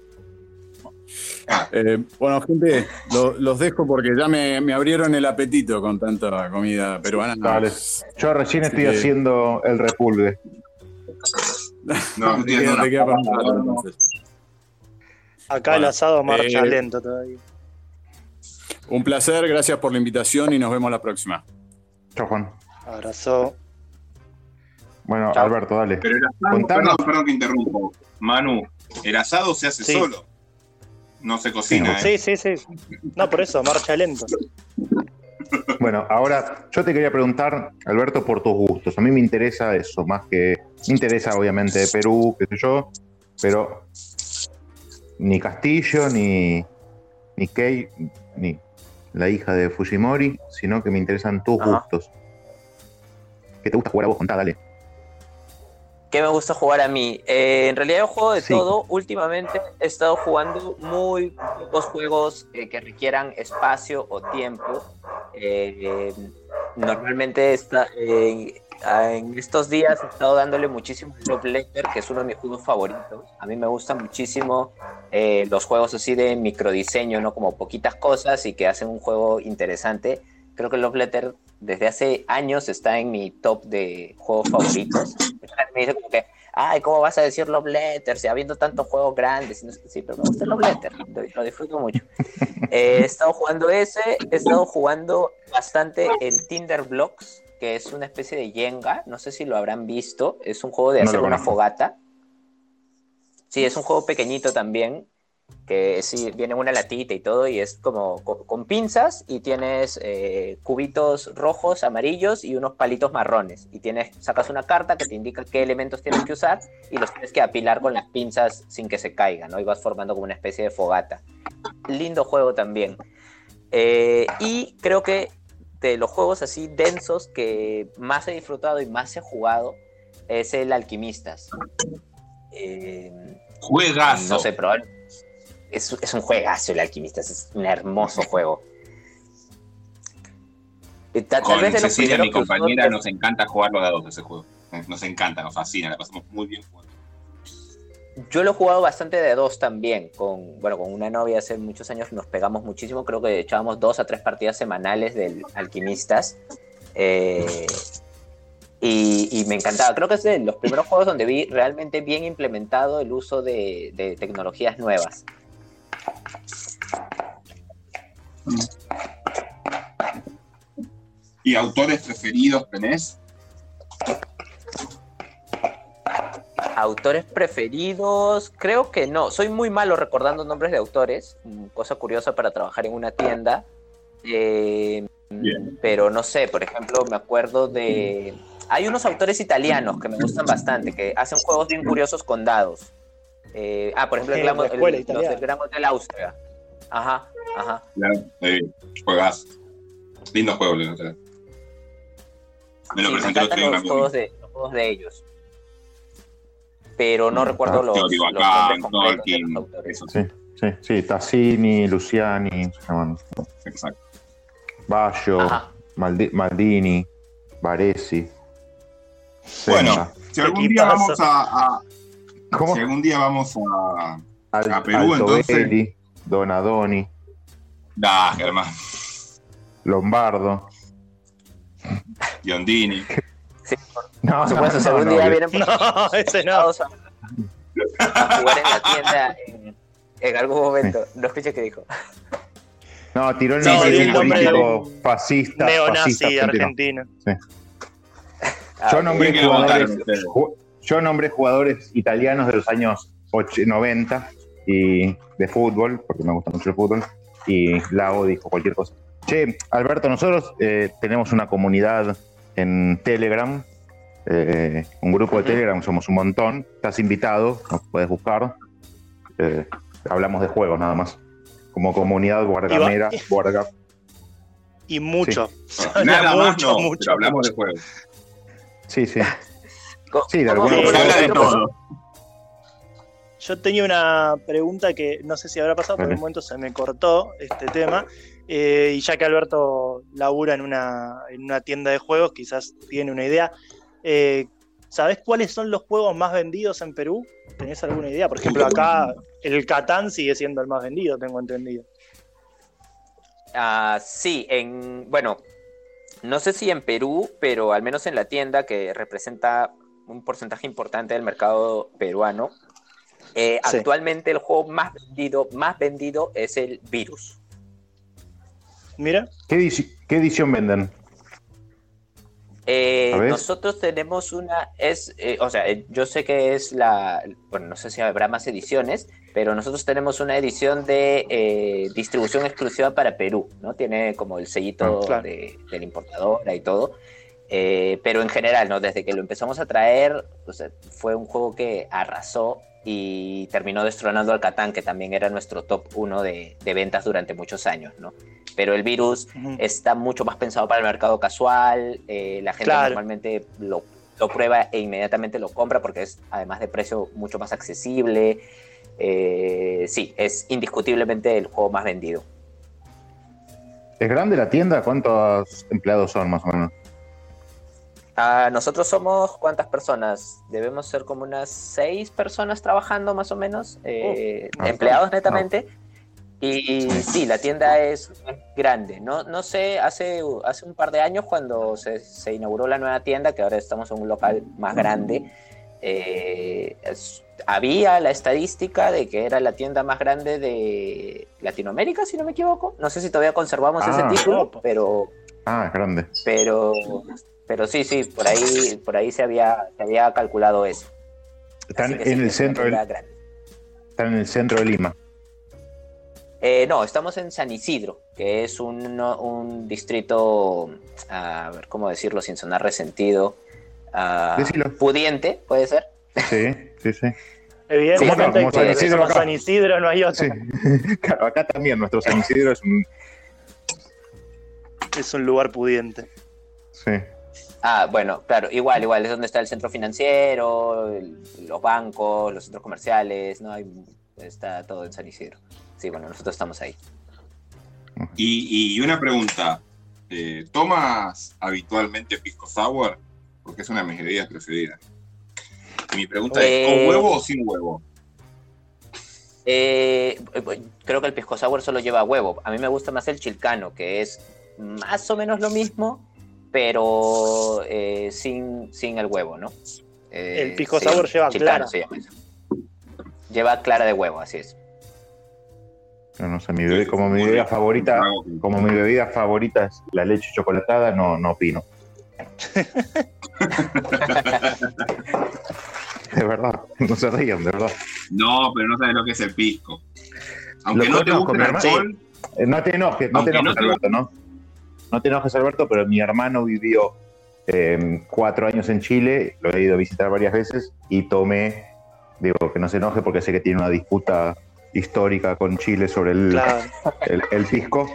Speaker 7: Eh, bueno, gente, lo- los dejo porque ya me, me abrieron el apetito con tanta comida peruana.
Speaker 3: Dale. Yo recién estoy haciendo el repulgue.
Speaker 2: No,
Speaker 7: rato, entonces.
Speaker 8: Acá el asado marcha
Speaker 7: eh,
Speaker 8: lento todavía.
Speaker 7: Un placer, gracias por la invitación y nos vemos la próxima.
Speaker 3: Chao, Juan.
Speaker 8: Abrazo.
Speaker 3: Bueno. Alberto, dale.
Speaker 2: Pero el asado, perdón, perdón que interrumpo. Manu, el asado se hace
Speaker 8: Sí.
Speaker 2: solo. No se cocina, ¿eh?
Speaker 8: Sí, sí, sí. No, por eso, marcha lento.
Speaker 3: Bueno, ahora yo te quería preguntar, Alberto, por tus gustos. A mí me interesa eso, más que. Me interesa, obviamente, Perú, qué sé yo, pero ni Castillo, ni, ni Kei, ni la hija de Fujimori, sino que me interesan tus
Speaker 11: Ajá.
Speaker 3: gustos. ¿Qué te gusta jugar a vos? Contá, dale.
Speaker 11: ¿Qué me gusta jugar a mí? Eh, en realidad yo juego de
Speaker 3: Sí.
Speaker 11: todo. Últimamente he estado jugando muy pocos juegos eh, que requieran espacio o tiempo. Eh, normalmente está, eh, en estos días he estado dándole muchísimo Love Letter, que es uno de mis juegos favoritos. A mí me gustan muchísimo eh, los juegos así de microdiseño, ¿no? Como poquitas cosas y que hacen un juego interesante. Creo que Love Letter desde hace años está en mi top de juegos favoritos. Me dice como que, ay, ¿cómo vas a decir Love Letter si habiendo tantos juegos grandes? Y no sé sí, pero me gusta Love Letter, lo, lo disfruto mucho. Eh, he estado jugando ese, he estado jugando bastante el Tinder Blocks, que es una especie de Jenga, no sé si lo habrán visto, es un juego de
Speaker 3: No
Speaker 11: hacer una fogata. Sí, es un juego pequeñito también, que sí, viene en una latita y todo, y es como co- con, pinzas y tienes eh, cubitos rojos, amarillos y unos palitos marrones. Y tienes, sacas una carta que te indica qué elementos tienes que usar y los tienes que apilar con las pinzas sin que se caigan, ¿no? Y vas formando como una especie de fogata. Lindo juego también. Eh, y creo que de los juegos así densos que más he disfrutado y más he jugado es el Alquimistas. Eh,
Speaker 2: Juegazo.
Speaker 11: no sé, probable. es, es un juegazo el Alquimistas, es un hermoso juego. Eh, ta- tal
Speaker 2: Con
Speaker 11: vez de
Speaker 2: Cecilia, mi
Speaker 11: que
Speaker 2: compañera, nos encanta jugar los dados de ese juego. Eh, Nos encanta, nos fascina, la pasamos muy bien jugando.
Speaker 11: Yo lo he jugado bastante de dos también. Con, bueno, con una novia hace muchos años nos pegamos muchísimo. Creo que echábamos dos a tres partidas semanales del Alquimistas. Eh, y, y me encantaba. Creo que es de los primeros juegos donde vi realmente bien implementado el uso de, de tecnologías nuevas.
Speaker 2: ¿Y autores preferidos tenés?
Speaker 11: Autores preferidos, creo que no. Soy muy malo recordando nombres de autores, mm, cosa curiosa para trabajar en una tienda. Eh, pero no sé, por ejemplo, me acuerdo de. Hay unos autores italianos que me gustan bastante, que hacen juegos bien curiosos con dados. Eh, ah, por ejemplo, el, Gran- el- los del Gran Hotel Austria. Ajá, ajá.
Speaker 2: Claro, eh, juegas. Lindo juego, juego. Me lo
Speaker 11: Sí, me encantan los juegos, de, los juegos de ellos. Pero no recuerdo
Speaker 3: Ah,
Speaker 11: los, los
Speaker 2: Teotihuacán,
Speaker 11: nombres completos de
Speaker 2: Tolkien,
Speaker 11: los autores.
Speaker 2: eso
Speaker 3: Sí, sí, sí. Tassini, Luciani.
Speaker 2: Exacto.
Speaker 3: Maldi- Maldini, Varesi.
Speaker 2: Bueno, si algún día vamos a, a-
Speaker 3: ¿Cómo?
Speaker 2: si algún día vamos a,
Speaker 3: Al-
Speaker 2: a Perú, entonces.
Speaker 3: Donadoni,
Speaker 2: Da, Germán,
Speaker 3: Lombardo.
Speaker 2: Giondini.
Speaker 3: No,
Speaker 11: Por supuesto,
Speaker 3: no,
Speaker 11: si algún
Speaker 3: no,
Speaker 11: día
Speaker 3: no,
Speaker 11: vienen por
Speaker 8: No, ese no.
Speaker 11: a, a jugar en la tienda en, en algún momento. No escuché qué dijo.
Speaker 3: No, tiró el
Speaker 8: No,
Speaker 3: nombre de un
Speaker 8: de
Speaker 3: político fascista.
Speaker 8: Neonazi
Speaker 3: argentino.
Speaker 8: argentino.
Speaker 11: Ah,
Speaker 3: Yo nombré
Speaker 2: ¿Quién que lo
Speaker 3: jugadores, ju- yo nombré jugadores italianos de los años och- 90 y de fútbol, porque me gusta mucho el fútbol, y Lao dijo cualquier cosa. Che, Alberto, nosotros eh, tenemos una comunidad en Telegram, eh, un grupo de Telegram, somos un montón, estás invitado, nos puedes buscar. Eh, hablamos de juegos nada más, como comunidad guargamera, guarga.
Speaker 8: Y mucho.
Speaker 2: Nada más
Speaker 8: mucho,
Speaker 2: no,
Speaker 8: mucho.
Speaker 2: pero hablamos de juegos.
Speaker 3: Sí, sí. Sí, de
Speaker 11: ¿cómo-
Speaker 3: alguna
Speaker 2: de todo.
Speaker 8: Yo tenía una pregunta que no sé si habrá pasado, pero en
Speaker 3: Dale.
Speaker 8: un momento se me cortó este tema. Eh, y ya que Alberto labura en una, en una tienda de juegos, quizás tiene una idea. Eh, ¿Sabés cuáles son los juegos más vendidos en Perú? ¿Tenés alguna idea? Por ejemplo, acá el Catán sigue siendo el más vendido, tengo entendido.
Speaker 11: Ah, sí, en, bueno, no sé si en Perú, pero al menos en la tienda que representa un porcentaje importante del mercado peruano, eh,
Speaker 8: Sí.
Speaker 11: actualmente el juego más vendido, más vendido es el Virus.
Speaker 8: Mira,
Speaker 3: ¿Qué, edici- qué edición venden?
Speaker 11: Eh, nosotros tenemos una, es, eh, o sea, eh, yo sé que es la, bueno, no sé si habrá más ediciones, pero nosotros tenemos una edición de eh, distribución exclusiva para Perú, ¿no? Tiene como el sellito
Speaker 8: Ah, claro.
Speaker 11: de, de la importadora y todo. Eh, pero en general, ¿no? Desde que lo empezamos a traer, o sea, fue un juego que arrasó y terminó destronando al Catán, que también era nuestro top 1 de, de ventas durante muchos años, ¿no? Pero el virus está mucho más pensado para el mercado casual, eh, la gente
Speaker 8: Claro.
Speaker 11: normalmente lo, lo prueba e inmediatamente lo compra porque es además de precio mucho más accesible. Eh, sí, es indiscutiblemente el juego más vendido.
Speaker 3: ¿Es grande la tienda? ¿Cuántos empleados son más o menos?
Speaker 11: Ah, nosotros somos cuántas personas? Debemos ser como unas seis personas trabajando más o menos, eh, empleados netamente. Y sí, la tienda es grande. No, no sé, hace, hace un par de años cuando se, se inauguró la nueva tienda, que ahora estamos en un local más grande, eh, es- había la estadística de que era la tienda más grande de Latinoamérica, si no me equivoco. No sé si todavía conservamos
Speaker 3: Ah.
Speaker 11: ese título, pero
Speaker 3: Ah, es grande.
Speaker 11: pero pero sí sí por ahí por ahí se había se había calculado eso
Speaker 3: Están en el centro, están en el centro de Lima.
Speaker 11: Eh, no estamos en San Isidro que es un, un distrito a ver cómo decirlo sin sonar resentido ah,
Speaker 3: Decilo.
Speaker 11: pudiente puede ser
Speaker 3: Sí, sí, sí.
Speaker 8: evidentemente
Speaker 3: Como San Isidro.
Speaker 8: San no hay otro.
Speaker 3: Sí. Claro, acá también nuestro San Isidro es un.
Speaker 8: Es un lugar pudiente.
Speaker 3: Sí.
Speaker 11: ah bueno claro igual igual es donde está el centro financiero el- los bancos los centros comerciales no hay está todo en San Isidro sí, bueno, nosotros estamos ahí.
Speaker 2: Y, y una pregunta. eh, ¿Tomas habitualmente pisco sour? Porque es una de mis bebidas preferidas. Y mi pregunta es,
Speaker 11: Eh,
Speaker 2: ¿con huevo o sin huevo?
Speaker 11: Eh, creo que el pisco sour solo lleva huevo. A mí me gusta más el chilcano, que es más o menos lo mismo, pero eh, sin, sin el huevo, ¿no? Eh,
Speaker 8: El pisco
Speaker 11: sí,
Speaker 8: sour lleva
Speaker 11: chilcano
Speaker 8: clara.
Speaker 11: se llama eso. Lleva clara de huevo, así es.
Speaker 3: No, no sé, mi bebé, como mi bebida favorita, como mi bebida favorita es la leche chocolatada, no, no opino. De verdad, no se rían, de verdad.
Speaker 2: No, pero no sabes lo que es el pisco. Aunque
Speaker 3: Lo
Speaker 2: no te guste el alcohol,
Speaker 3: Eh, No te enojes, no te
Speaker 2: no
Speaker 3: enojes,
Speaker 2: te-
Speaker 3: Alberto, ¿no? No te enojes, Alberto, pero mi hermano vivió eh, cuatro años en Chile, lo he ido a visitar varias veces y tomé, digo, que no se enoje porque sé que tiene una disputa histórica con Chile sobre el,
Speaker 8: Claro.
Speaker 3: el, el pisco.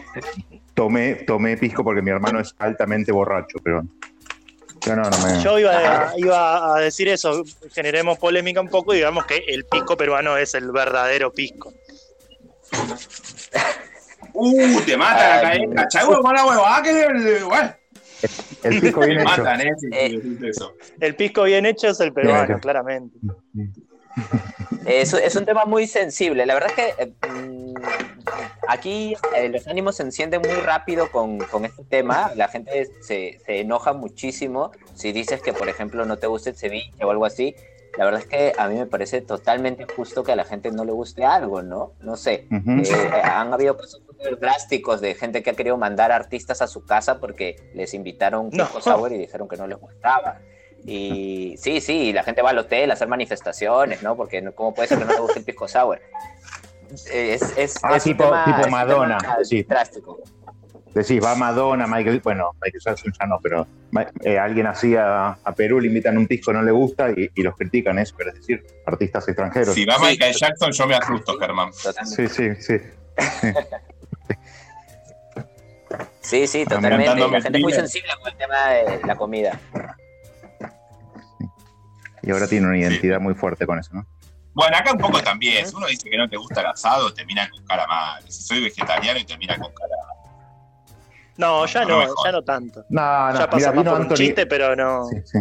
Speaker 3: Tomé, tomé pisco porque mi hermano es altamente borracho, pero... No, no, no me...
Speaker 8: Yo iba a, iba a decir eso, generemos polémica un poco y digamos que el pisco peruano es el verdadero pisco.
Speaker 2: ¡Uh! Te matan acá,
Speaker 11: Ay,
Speaker 2: ¿eh? ¿Cachai, huevo, con la huevada? Que el-
Speaker 3: pisco bien hecho.
Speaker 2: matan, ¿eh? Si
Speaker 11: Eh.
Speaker 2: eso.
Speaker 8: El pisco bien hecho es el peruano, claramente.
Speaker 11: Es, es un tema muy sensible. La verdad es que eh, mm, aquí eh, los ánimos se encienden muy rápido con, con este tema. La gente se, se enoja muchísimo si dices que, por ejemplo, no te gusta el ceviche o algo así. La verdad es que a mí me parece totalmente justo que a la gente no le guste algo, ¿no? No sé.
Speaker 3: Ujú.
Speaker 11: Eh, han habido casos drásticos de gente que ha querido mandar artistas a su casa porque les invitaron
Speaker 8: No.
Speaker 11: sour y dijeron que no les gustaba. Y sí, sí, la gente va al hotel a hacer manifestaciones, ¿no? Porque no- ¿cómo puede ser que no le guste el pisco sour? Es, es,
Speaker 3: Ah,
Speaker 11: es un
Speaker 3: tipo-
Speaker 11: tema-
Speaker 3: tipo
Speaker 11: es un
Speaker 3: Madonna,
Speaker 11: tema drástico.
Speaker 3: Decís, va Madonna, Michael, bueno, Michael Jackson ya no, pero eh, alguien así a, a Perú le invitan un pisco, no le gusta y, y los critican eso, pero es decir, artistas extranjeros.
Speaker 2: Si va Michael Jackson, yo me asusto, Germán.
Speaker 11: Totalmente.
Speaker 3: Sí, sí, sí.
Speaker 11: Sí, sí, totalmente. La gente es muy sensible con el tema de la comida.
Speaker 3: Y ahora tiene una identidad muy fuerte con eso, ¿no?
Speaker 2: Bueno, acá un poco también. Si uno dice que no te gusta el asado, te miran con cara mal. Si soy vegetariano y te miran con cara
Speaker 8: No, ya
Speaker 2: No
Speaker 8: ya no tanto.
Speaker 3: No, no,
Speaker 8: ya pasa
Speaker 3: mira,
Speaker 8: más un chiste, pero no.
Speaker 3: Sí, sí.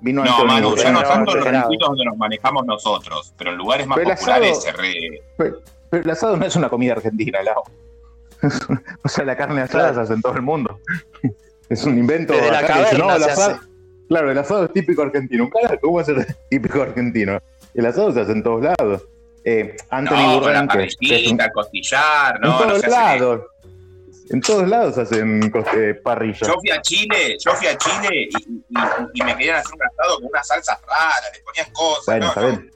Speaker 3: Vino
Speaker 2: No,
Speaker 3: Anthony
Speaker 2: Manu, ya no
Speaker 8: no,
Speaker 2: tanto en los circuitos donde nos manejamos nosotros, pero en lugares más
Speaker 3: Pero el
Speaker 2: populares
Speaker 3: asado-
Speaker 2: se re...
Speaker 3: Pero, pero el asado no es una comida argentina, Lau. o sea, la carne asada
Speaker 8: Claro.
Speaker 3: se hace en todo el mundo. es un invento.
Speaker 8: Desde la
Speaker 3: dice,
Speaker 8: caverna
Speaker 3: el
Speaker 8: se
Speaker 3: asado- Claro, el asado es típico argentino. Carajo, ¿Cómo va a ser típico argentino? El asado se hace en todos lados. Eh, Anthony
Speaker 2: No, la
Speaker 3: es un-
Speaker 2: costillar,
Speaker 3: en
Speaker 2: no, no
Speaker 3: todos
Speaker 2: se hace...
Speaker 3: lados. En todos lados hacen eh, parrilla.
Speaker 2: Yo fui a Chile, yo fui a Chile y, y- y me querían hacer un asado con unas salsas raras, le ponían cosas.
Speaker 3: Bueno,
Speaker 2: no,
Speaker 3: está
Speaker 2: no.
Speaker 3: bien.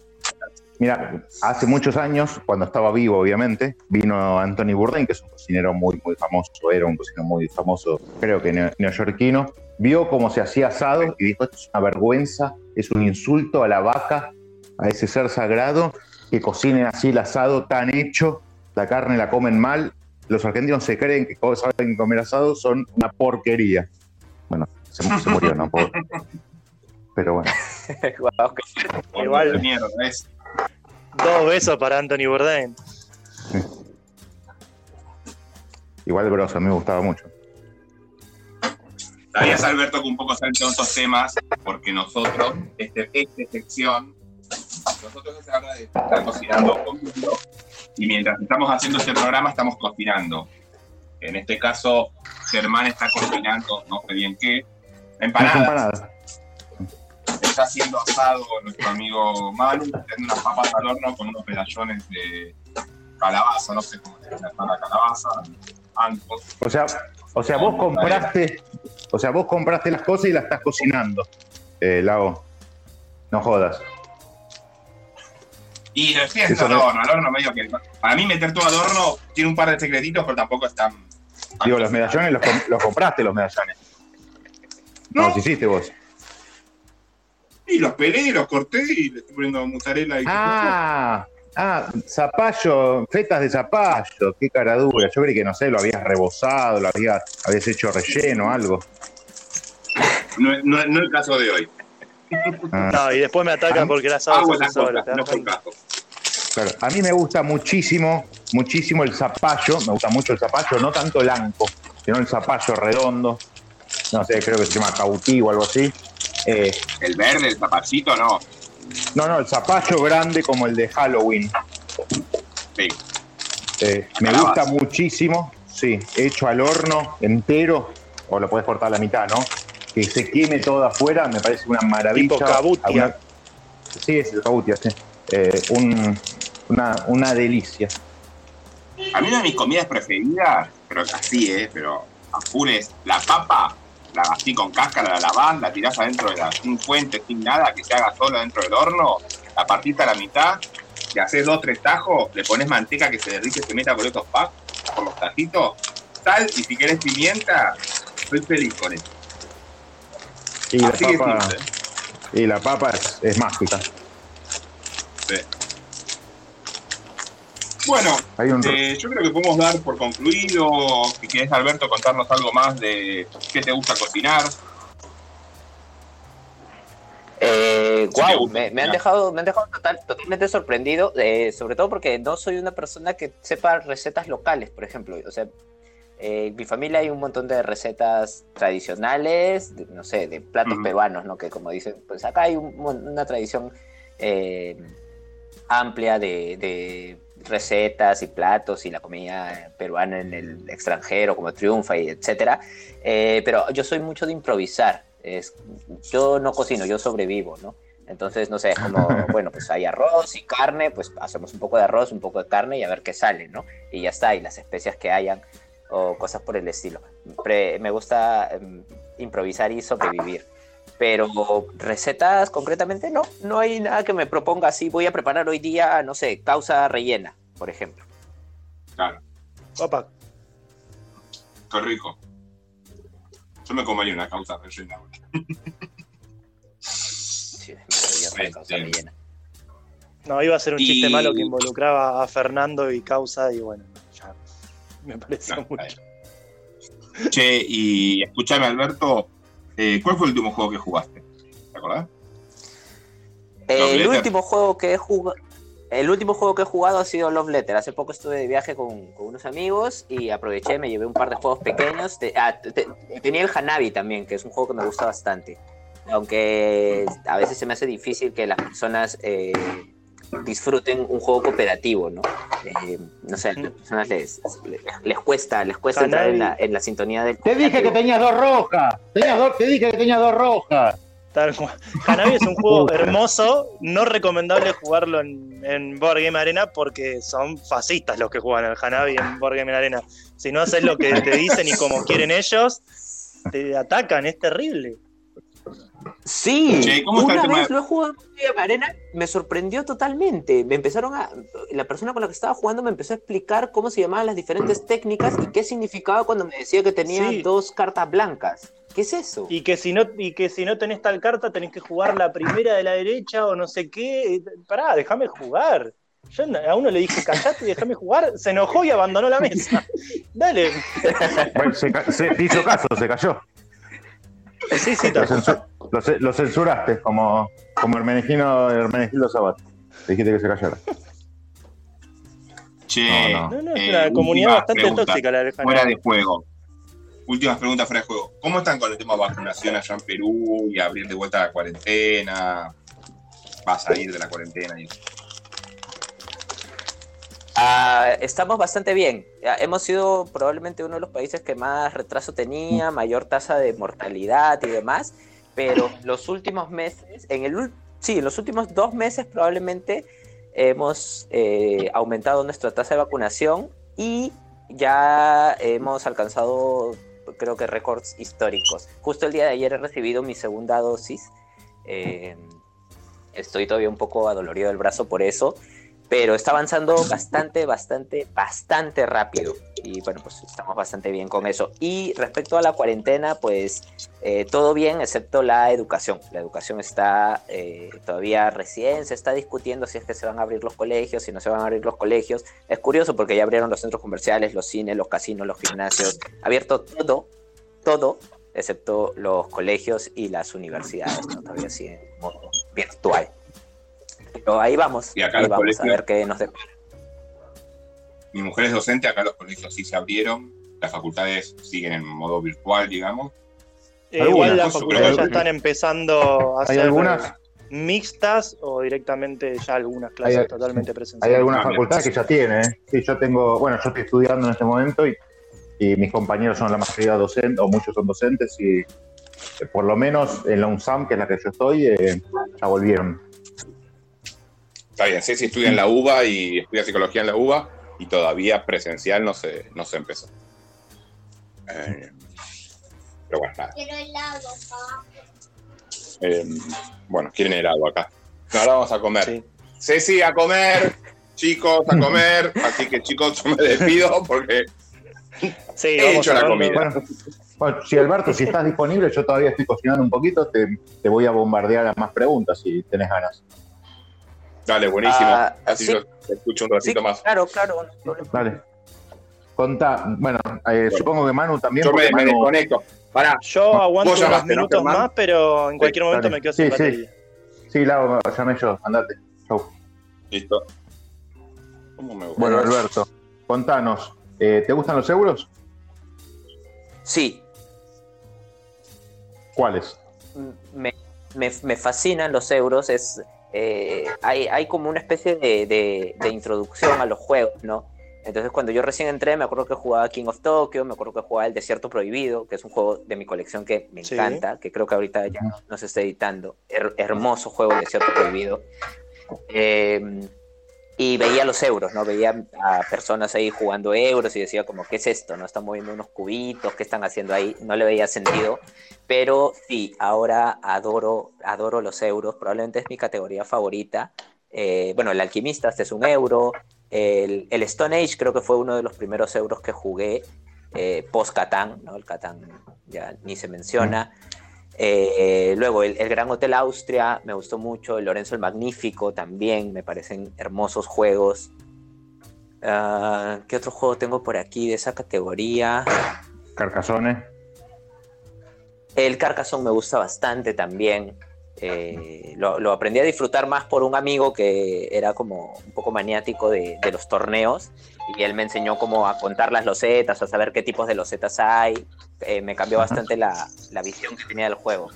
Speaker 3: Mira, hace muchos años, cuando estaba vivo, obviamente, vino Anthony Bourdain, que es un cocinero muy, muy famoso, era un cocinero muy famoso, creo que neo- neoyorquino, vio cómo se hacía asado y dijo, esto es una vergüenza, es un insulto a la vaca, a ese ser sagrado, que cocinen así el asado tan hecho, la carne la comen mal, los argentinos se creen que saben comer asado, son una porquería. Bueno, se, se murió, ¿no? Por- Pero bueno.
Speaker 8: Igual.
Speaker 2: Mierda, es.
Speaker 8: Dos besos para Anthony Bourdain.
Speaker 3: Igual grosso, a mí me gustaba mucho.
Speaker 2: Sabías, Alberto, que un poco salen todos estos temas, porque nosotros, este, esta sección, nosotros se habla de estar cocinando conmigo, y mientras estamos haciendo este programa estamos cocinando. En este caso, Germán está cocinando, no sé bien qué, empanadas.
Speaker 3: Empanadas.
Speaker 2: Está haciendo asado nuestro amigo Manu, haciendo unas papas al horno con unos medallones de calabaza, no sé cómo se llama la calabaza, ancos.
Speaker 3: O sea, o sea, vos compraste, o sea, vos compraste las cosas y las estás cocinando, eh, Lago. No jodas.
Speaker 2: Y lo estoy haciendo al
Speaker 3: no-
Speaker 2: horno, al horno medio que. Para mí, meter todo al horno tiene un par de secretitos, pero tampoco es tan.
Speaker 3: Digo, los medallones los, com- los compraste, los medallones. No,
Speaker 2: No.
Speaker 3: los hiciste vos.
Speaker 2: Y los pelé y los corté y le estoy poniendo mozzarella y.
Speaker 3: Ah, ah, zapallo, fetas de zapallo, qué cara dura. Yo creí que, no sé, lo habías rebozado, lo habías, habías hecho relleno, algo.
Speaker 2: No, es- no, es- no es el caso de hoy.
Speaker 3: Ah,
Speaker 8: No, y después me atacan porque el asado
Speaker 2: Agua
Speaker 8: se
Speaker 2: en
Speaker 8: hace
Speaker 2: la
Speaker 8: solo.
Speaker 2: coca,
Speaker 8: ¿te das
Speaker 2: no caso.
Speaker 3: claro. A mí me gusta muchísimo muchísimo el zapallo, me gusta mucho el zapallo, no tanto el anco, sino el zapallo redondo. No sé, creo que se llama cautí o algo así. Eh,
Speaker 2: El verde, el zapallito, no.
Speaker 3: no, no, el zapallo grande como el de Halloween.
Speaker 2: Sí.
Speaker 3: Eh, me gusta muchísimo, sí, hecho al horno entero, o lo puedes cortar a la mitad, ¿no? Que se queme todo afuera, me parece una maravilla.
Speaker 8: Tipo cabutia.
Speaker 3: Alguna- Sí, es el cabutia, sí. Eh, un- una, una delicia.
Speaker 2: A mí una de mis comidas preferidas, pero así, ¿eh? Pero a full es la papa, la así con cáscara, la lavás, la tirás adentro de la, sin fuente, sin nada, que se haga solo dentro del horno, la partita a la mitad, le haces dos, tres tajos, le pones manteca que se derrite, se meta por esos packs, por los tajitos, sal y si querés pimienta, estoy feliz con eso.
Speaker 3: Y la
Speaker 2: Así de
Speaker 3: papa, y la papa es, es mágica.
Speaker 2: Sí. Bueno,
Speaker 3: Hay un-
Speaker 2: eh, yo creo que podemos dar por concluido. Si quieres, Alberto, contarnos algo más de qué te gusta cocinar.
Speaker 11: Eh,
Speaker 2: Sí,
Speaker 11: wow, me, me han dejado, me han dejado total- totalmente sorprendido, eh, sobre todo porque no soy una persona que sepa recetas locales, por ejemplo. O sea, eh, en mi familia hay un montón de recetas tradicionales, de- no sé, de platos peruanos, ¿no? Que como dicen, pues acá hay un una tradición eh, amplia de, de recetas y platos y la comida peruana en el extranjero, como triunfa y etcétera. Eh, pero yo soy mucho de improvisar. Es, yo no cocino, yo sobrevivo, ¿no? Entonces, no sé, es como, bueno, pues hay arroz y carne, pues hacemos un poco de arroz, un poco de carne y a ver qué sale, ¿no? Y ya está, y las especias que hayan o cosas por el estilo. Pre- me gusta em, improvisar y sobrevivir. Pero recetas concretamente no, no hay nada que me proponga así, voy a preparar hoy día, no sé, causa rellena, por ejemplo.
Speaker 2: Claro,
Speaker 8: Opa,
Speaker 2: qué rico. Yo me comería una causa rellena.
Speaker 11: Sí, es maravillosa la causa rellena.
Speaker 8: no, iba a ser un
Speaker 2: Y-
Speaker 8: chiste malo que involucraba a Fernando y causa, y bueno, ya me pareció
Speaker 2: No,
Speaker 8: mucho.
Speaker 2: Che, y escúchame, Alberto, eh, ¿cuál fue el último juego que jugaste? ¿Te acordás? Love
Speaker 11: El último juego que he jugado. El último juego que he jugado ha sido Love Letter. Hace poco estuve de viaje con, con unos amigos y aproveché, me llevé un par de juegos pequeños. Te- ah, te- te- tenía el Hanabi también, que es un juego que me gusta bastante. Aunque a veces se me hace difícil que las personas eh, disfruten un juego cooperativo, ¿no? Eh, no sé, a las personas les, les, les cuesta, les cuesta entrar en la, en la sintonía del
Speaker 3: Te dije que tenías dos rojas. Tenías dos, te dije que tenías dos rojas.
Speaker 8: Tal cual. Hanabi es un juego hermoso, no recomendable jugarlo en, en Board Game Arena porque son fascistas los que juegan al Hanabi en Board Game Arena. Si no haces lo que te dicen y como quieren ellos, te atacan, es terrible.
Speaker 11: Sí,
Speaker 2: Che, ¿cómo está el
Speaker 11: una vez lo he jugado en Arena, me sorprendió totalmente. Me empezaron a. La persona con la que estaba jugando me empezó a explicar cómo se llamaban las diferentes técnicas y qué significaba cuando me decía que tenía
Speaker 8: Sí.
Speaker 11: dos cartas blancas. ¿Qué es eso?
Speaker 8: Y que si no, y que si no tenés tal carta, tenés que jugar la primera de la derecha o no sé qué. Pará, déjame jugar. Yo a uno le dije, callate y déjame jugar, se enojó y abandonó la mesa. Dale.
Speaker 3: Bueno, se, hizo caso, se cayó.
Speaker 8: Sí, sí,
Speaker 3: Lo,
Speaker 8: tal cual.
Speaker 3: censu- lo ce- lo censuraste como, como Hermenegino, Hermenegildo Sabat. Le dijiste que se callara.
Speaker 2: Che,
Speaker 3: No,
Speaker 8: No, no, es
Speaker 2: eh,
Speaker 8: una comunidad bastante
Speaker 2: pregunta,
Speaker 8: tóxica la del
Speaker 2: Fuera de juego. Últimas preguntas fuera de juego. ¿Cómo están con el tema de vacunación allá en Perú y abrir de vuelta la cuarentena? Va a salir de la cuarentena y eso.
Speaker 11: Ah, estamos bastante bien. Hemos sido probablemente uno de los países que más retraso tenía, mayor tasa de mortalidad y demás, pero los últimos meses, en el sí, en los últimos dos meses probablemente hemos eh, aumentado nuestra tasa de vacunación y ya hemos alcanzado, creo que récords históricos. Justo el día de ayer he recibido mi segunda dosis. eh, estoy todavía un poco adolorido del brazo por eso, pero está avanzando bastante, bastante, bastante rápido. Y bueno, pues estamos bastante bien con eso. Y respecto a la cuarentena, pues eh, todo bien, excepto la educación. La educación está eh, todavía recién, se está discutiendo si es que se van a abrir los colegios, si no se van a abrir los colegios. Es curioso porque ya abrieron los centros comerciales, los cines, los casinos, los gimnasios, abierto todo, todo, excepto los colegios y las universidades, ¿no? todavía siguen en modo virtual. Pero ahí vamos,
Speaker 2: Y acá
Speaker 11: ahí
Speaker 2: los
Speaker 11: vamos a
Speaker 2: colegios-
Speaker 11: ver qué nos depara.
Speaker 2: mi mujer es docente, acá los colegios sí se abrieron, las facultades siguen en modo virtual, digamos.
Speaker 8: Eh, igual las facultades ya están empezando a
Speaker 3: Hay
Speaker 8: ser
Speaker 3: algunas,
Speaker 8: mixtas o directamente ya algunas clases
Speaker 3: Hay-
Speaker 8: totalmente
Speaker 3: hay
Speaker 8: presenciales.
Speaker 3: algunas facultades que ya tienen. ¿eh? Sí, yo tengo, bueno, yo estoy estudiando en este momento y, y mis compañeros son la mayoría docentes, o muchos son docentes, y eh, por lo menos en la UNSAM, que es la que yo estoy, eh, ya volvieron.
Speaker 2: Está bien, Ceci estudia en la UBA y estudia psicología en la UBA y todavía presencial no se, no se empezó. Eh, pero bueno, nada.
Speaker 12: Quiero helado, papá.
Speaker 2: Eh, bueno, quieren helado acá. Ahora vamos a comer. Ceci, a comer. Chicos, a comer. Así que chicos, yo me despido porque
Speaker 8: Sí,
Speaker 2: he
Speaker 8: vamos
Speaker 2: hecho la comida.
Speaker 3: Bueno, bueno, si Alberto, si estás disponible, yo todavía estoy cocinando un poquito, te, te voy a bombardear a más preguntas si tenés ganas.
Speaker 2: Dale, buenísimo.
Speaker 11: Ah,
Speaker 2: Así
Speaker 11: sí.
Speaker 2: yo te escucho un ratito más.
Speaker 11: Claro, claro. no.
Speaker 3: Dale. Contá, bueno, eh, supongo que Manu también.
Speaker 2: Yo me,
Speaker 3: porque
Speaker 2: me
Speaker 3: Manu-
Speaker 2: desconecto. Pará.
Speaker 8: Yo aguanto unos
Speaker 2: llamaste, ¿no,
Speaker 8: minutos más, pero en cualquier momento
Speaker 3: Dale.
Speaker 8: me quedo sin
Speaker 3: Sí, sí. Sí, Lau, llamé yo, andate. Chau.
Speaker 2: Listo. ¿Cómo me voy?
Speaker 3: Bueno, Alberto, contanos, eh, ¿te gustan los euros?
Speaker 11: Sí,
Speaker 3: ¿Cuáles?
Speaker 11: me, me, me fascinan los euros. Es, eh, hay, hay como una especie de, de- de introducción a los juegos, ¿no? Entonces, cuando yo recién entré, me acuerdo que jugaba King of Tokyo, me acuerdo que jugaba El Desierto Prohibido, que es un juego de mi colección que me
Speaker 8: Sí.
Speaker 11: encanta, que creo que ahorita ya no, no se está editando. Her- hermoso juego, El Desierto Prohibido. Eh, y veía los euros, ¿no? Veía a personas ahí jugando euros y decía como, ¿qué es esto? ¿No? Están moviendo unos cubitos, ¿qué están haciendo ahí? No le veía sentido. Pero sí, ahora adoro, adoro los euros. Probablemente es mi categoría favorita. Eh, bueno, el alquimista este es un euro. El, el Stone Age creo que fue uno de los primeros euros que jugué eh, post Catán, ¿no? El Catán ya ni se menciona. Eh, luego el, el Gran Hotel Austria me gustó mucho, el Lorenzo el Magnífico también, me parecen hermosos juegos. Ah, ¿Qué otro juego tengo por aquí de esa categoría?
Speaker 3: Carcasones.
Speaker 11: El Carcassonne me gusta bastante también. Eh, lo, lo aprendí a disfrutar más por un amigo que era como un poco maniático de, de los torneos y él me enseñó cómo a contar las losetas, a saber qué tipos de losetas hay. Eh, me cambió bastante la, la visión que tenía del juego.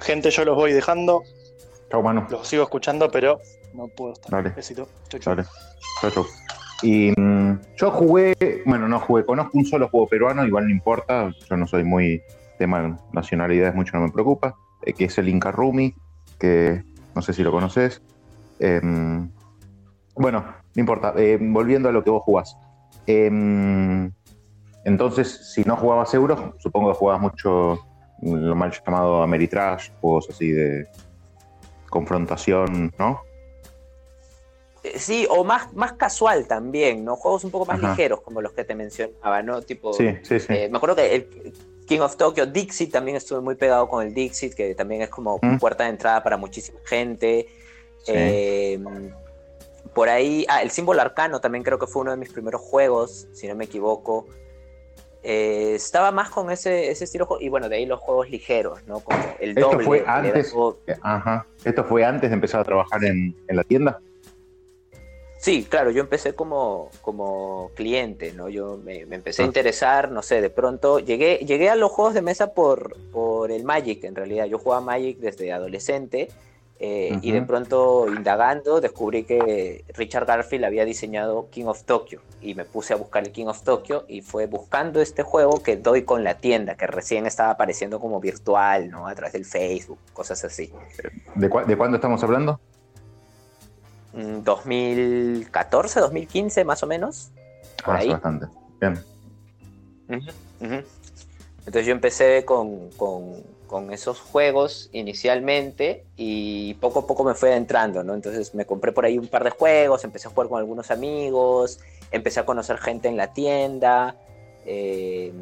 Speaker 8: Gente, yo los voy dejando.
Speaker 3: Chau, Manu.
Speaker 8: Los sigo escuchando, pero no puedo estar.
Speaker 3: Dale.
Speaker 8: Besito. Chau, chau.
Speaker 3: Dale. Chau, chau. Y mm, yo jugué, bueno, no jugué, conozco un solo juego peruano, igual no importa, yo no soy muy tema nacionalidades, mucho no me preocupa, eh, que es el Inca Rumi, que no sé si lo conoces. Em, bueno, no importa, eh, volviendo a lo que vos jugás. Em, entonces, si no jugabas euros, supongo que jugabas mucho lo mal llamado Ameritrash, juegos así de confrontación, ¿no?
Speaker 11: Eh, Sí, o más, más casual también, ¿no? Juegos un poco más
Speaker 3: Ajá.
Speaker 11: ligeros, como los que te mencionaba, ¿no? Tipo,
Speaker 3: Sí, sí, sí.
Speaker 11: eh, me acuerdo que el King of Tokyo, Dixit, también estuve muy pegado con el Dixit, que también es como
Speaker 3: Mm.
Speaker 11: puerta de entrada para muchísima gente.
Speaker 3: Sí.
Speaker 11: Eh, por ahí, ah, el símbolo arcano también creo que fue uno de mis primeros juegos, si no me equivoco. Eh, estaba más con ese, ese estilo, y bueno, de ahí los juegos ligeros, ¿no? Como el
Speaker 3: Esto
Speaker 11: doble.
Speaker 3: fue antes,
Speaker 11: todo-
Speaker 3: eh, ajá, esto fue antes de empezar a trabajar en, en la tienda.
Speaker 11: Sí, claro, yo empecé como, como cliente, ¿no? Yo me, me empecé a
Speaker 3: Ah.
Speaker 11: interesar, no sé, de pronto llegué, llegué a los juegos de mesa por, por el Magic, en realidad. Yo jugaba Magic desde adolescente eh, y de pronto, indagando, descubrí que Richard Garfield había diseñado King of Tokyo y me puse a buscar el King of Tokyo y fue buscando este juego que doy con la tienda, que recién estaba apareciendo como virtual, ¿no? A través del Facebook, cosas así.
Speaker 3: ¿De, cuándo estamos hablando?
Speaker 11: Mm, 2014, 2015 más o menos. Por
Speaker 3: Ah,
Speaker 11: ahí.
Speaker 3: bastante. Bien.
Speaker 11: Entonces yo empecé con, con- con esos juegos inicialmente y poco a poco me fui adentrando, ¿no? Entonces me compré por ahí un par de juegos, empecé a jugar con algunos amigos, empecé a conocer gente en la tienda eh,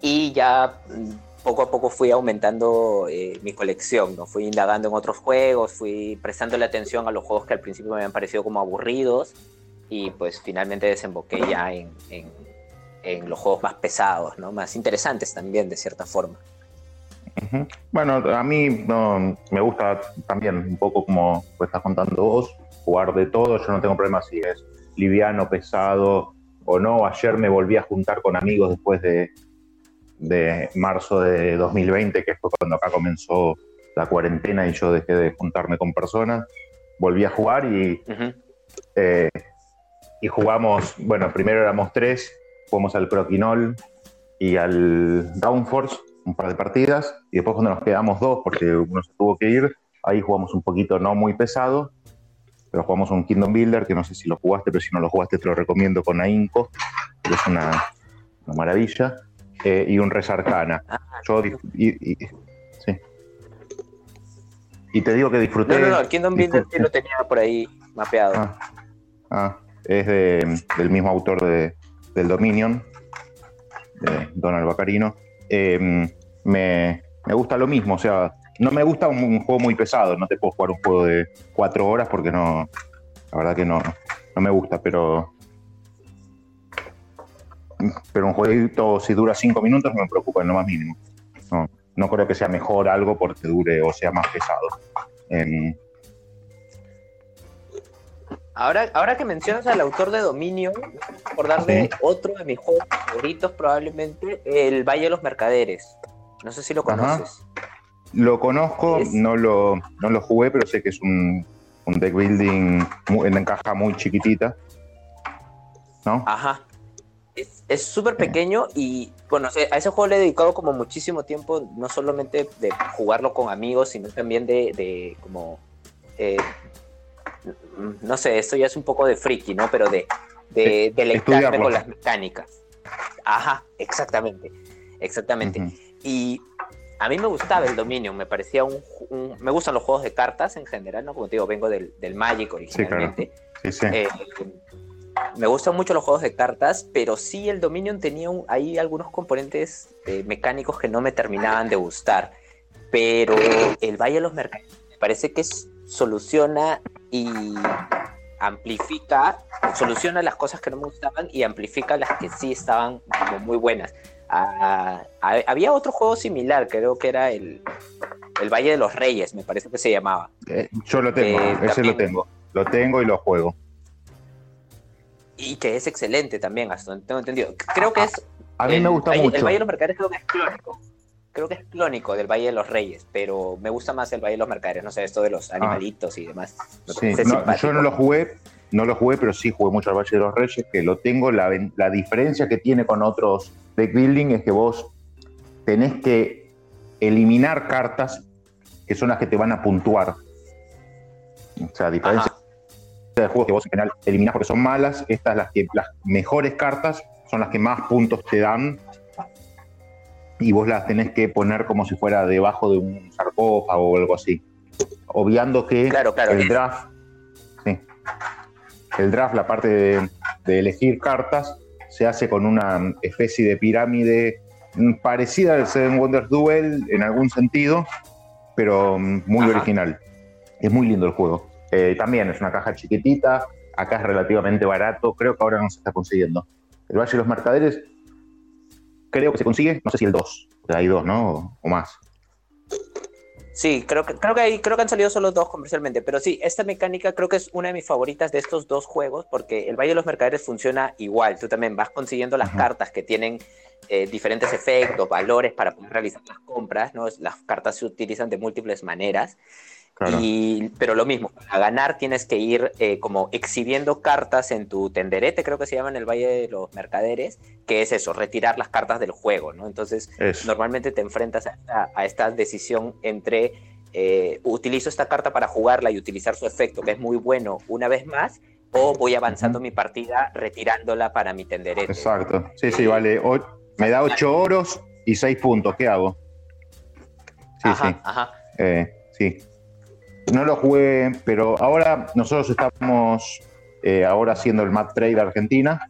Speaker 11: y ya mm, poco a poco fui aumentando eh, mi colección, ¿no? Fui indagando en otros juegos, fui prestándole atención a los juegos que al principio me habían parecido como aburridos y pues finalmente desemboqué ya en- en los juegos más pesados, ¿no? Más interesantes también, de cierta forma.
Speaker 3: Bueno, a mí no, me gusta también un poco como pues, estás contando vos. jugar de todo, yo no tengo problema si es liviano, pesado o no. Ayer me volví a juntar con amigos después de, de marzo de 2020, que fue cuando acá comenzó la cuarentena y yo dejé de juntarme con personas. Volví a jugar y, eh, y jugamos, bueno, primero éramos tres, jugamos al Croquinol y al Downforce, un par de partidas, y después cuando nos quedamos dos, porque uno se tuvo que ir, ahí jugamos un poquito no muy pesado, pero jugamos un Kingdom Builder, que no sé si lo jugaste, pero si no lo jugaste te lo recomiendo con AINCO, que es una, una maravilla, eh, y un Res Arcana. Yo, y, y- sí. y te digo que disfruté...
Speaker 11: No, no, no, el Kingdom Builder sí lo tenía por ahí mapeado.
Speaker 3: Ah, ah, es de- del mismo autor de, del Dominion, de Donald Baccarino. Eh, me, me gusta lo mismo, o sea, no me gusta un, un juego muy pesado, no te puedo jugar un juego de cuatro horas porque no, la verdad que no, no me gusta, pero pero un jueguito si dura cinco minutos no me preocupa en lo más mínimo. No, no creo que sea mejor algo porque dure o sea más pesado. Em,
Speaker 11: Ahora, ahora que mencionas al autor de Dominio, acordar de
Speaker 3: Sí.
Speaker 11: otro de mis juegos favoritos, probablemente, el Valle de los Mercaderes. No sé si lo
Speaker 3: Ajá.
Speaker 11: conoces.
Speaker 3: Lo conozco,
Speaker 11: Es-
Speaker 3: no lo, no lo jugué, pero sé que es un, un deck building en caja muy chiquitita. ¿No?
Speaker 11: Ajá. Es súper pequeño y, bueno, a ese juego le he dedicado como muchísimo tiempo, no solamente de jugarlo con amigos, sino también de, de como, eh, no sé, esto ya es un poco de friki, ¿no? Pero de, de con las mecánicas. Ajá, exactamente, exactamente. Y a mí me gustaba el Dominion, me parecía un, Me gustan los juegos de cartas en general, ¿no? Como te digo, vengo del, del Magic originalmente.
Speaker 3: Sí, sí.
Speaker 11: Eh, me gustan mucho los juegos de cartas, pero sí el Dominion tenía un- ahí algunos componentes eh, mecánicos que no me terminaban de gustar. Pero el Valle de los Mercados me parece que es- soluciona y amplifica, soluciona las cosas que no me gustaban y amplifica las que sí estaban como muy buenas. Ah, ah, había otro juego similar, creo que era el, el Valle de los Reyes, me parece que se llamaba.
Speaker 3: Eh, yo lo tengo,
Speaker 11: Eh,
Speaker 3: ese
Speaker 11: también-
Speaker 3: lo tengo. Lo tengo y lo juego.
Speaker 11: Y que es excelente también, hasta donde tengo entendido. Creo que es.
Speaker 3: A mí
Speaker 11: el
Speaker 3: me gusta mucho.
Speaker 11: El Valle de los Mercaderes creo que es clónico. Creo que es clónico del Valle de los Reyes, pero me gusta más el Valle de los Mercaderes. No sé, esto de los animalitos y demás.
Speaker 3: Sí, no, yo no lo jugué, no lo jugué, pero sí jugué mucho al Valle de los Reyes, que lo tengo. La, la diferencia que tiene con otros deck building es que vos tenés que eliminar cartas que son las que te van a puntuar. O sea, a diferencia de juegos que vos en general eliminás porque son malas, estas las que las mejores cartas son las que más puntos te dan y vos las tenés que poner como si fuera debajo de un sarcófago o algo así. Obviando que
Speaker 11: Claro, claro,
Speaker 3: el
Speaker 11: es-
Speaker 3: draft, sí, el draft, la parte de, de elegir cartas, se hace con una especie de pirámide mm, parecida al Seven Wonders Duel en algún sentido, pero mm, muy
Speaker 11: Ajá.
Speaker 3: original. Es muy lindo el juego. Eh, también es una caja chiquitita, acá es relativamente barato, creo que ahora no se está consiguiendo. El Valle de los Mercaderes creo que se consigue, no sé si el 2, hay dos, ¿no? O, más.
Speaker 11: Sí, creo que, creo, que hay- creo que han salido solo dos comercialmente, pero sí, esta mecánica creo que es una de mis favoritas de estos dos juegos, porque el Valle de los Mercaderes funciona igual. Tú también vas consiguiendo las
Speaker 3: Ujú.
Speaker 11: cartas que tienen eh, diferentes efectos, valores para poder realizar las compras, ¿no? Las cartas se utilizan de múltiples maneras.
Speaker 3: Claro.
Speaker 11: Y, pero lo mismo, para ganar tienes que ir eh, como exhibiendo cartas en tu tenderete, creo que se llama en el Valle de los Mercaderes, que es eso, retirar las cartas del juego, ¿no? Entonces,
Speaker 3: Eso.
Speaker 11: normalmente te enfrentas a esta, a esta decisión entre eh, utilizo esta carta para jugarla y utilizar su efecto, que es muy bueno una vez más, o voy avanzando mi partida retirándola para mi tenderete.
Speaker 3: Exacto. Sí, sí, vale. o- me da 8 oros y 6 puntos. ¿Qué hago? Sí,
Speaker 11: Ajá,
Speaker 3: sí.
Speaker 11: ajá.
Speaker 3: Eh, sí. No lo jugué, pero ahora nosotros estamos eh, ahora haciendo el Mad Trade Argentina.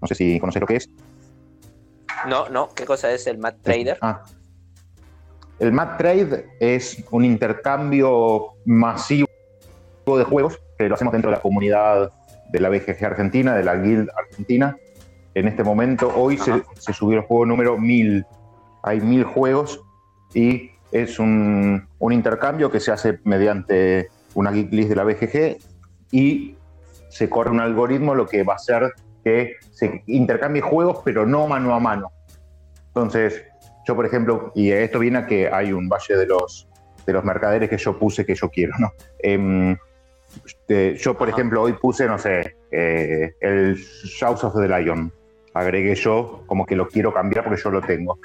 Speaker 3: No sé si conoces lo que es.
Speaker 11: No, no, ¿qué cosa es el Mad Trader?
Speaker 3: Ah. El Mad Trade es un intercambio masivo de juegos que lo hacemos dentro de la comunidad de la BGG Argentina, de la Guild Argentina. En este momento, hoy se, se subió el juego número 1000. Hay 1000 juegos y es un, un intercambio que se hace mediante una geek list de la BGG y se corre un algoritmo lo que va a hacer que se intercambie juegos, pero no mano a mano. Entonces, yo, por ejemplo, y esto viene a que hay un valle de los, de los mercaderes que yo puse que yo quiero, ¿no? Este, yo, por ejemplo, hoy puse, no sé, eh, el House of the Lion. Agregué yo como que lo quiero cambiar porque yo lo tengo.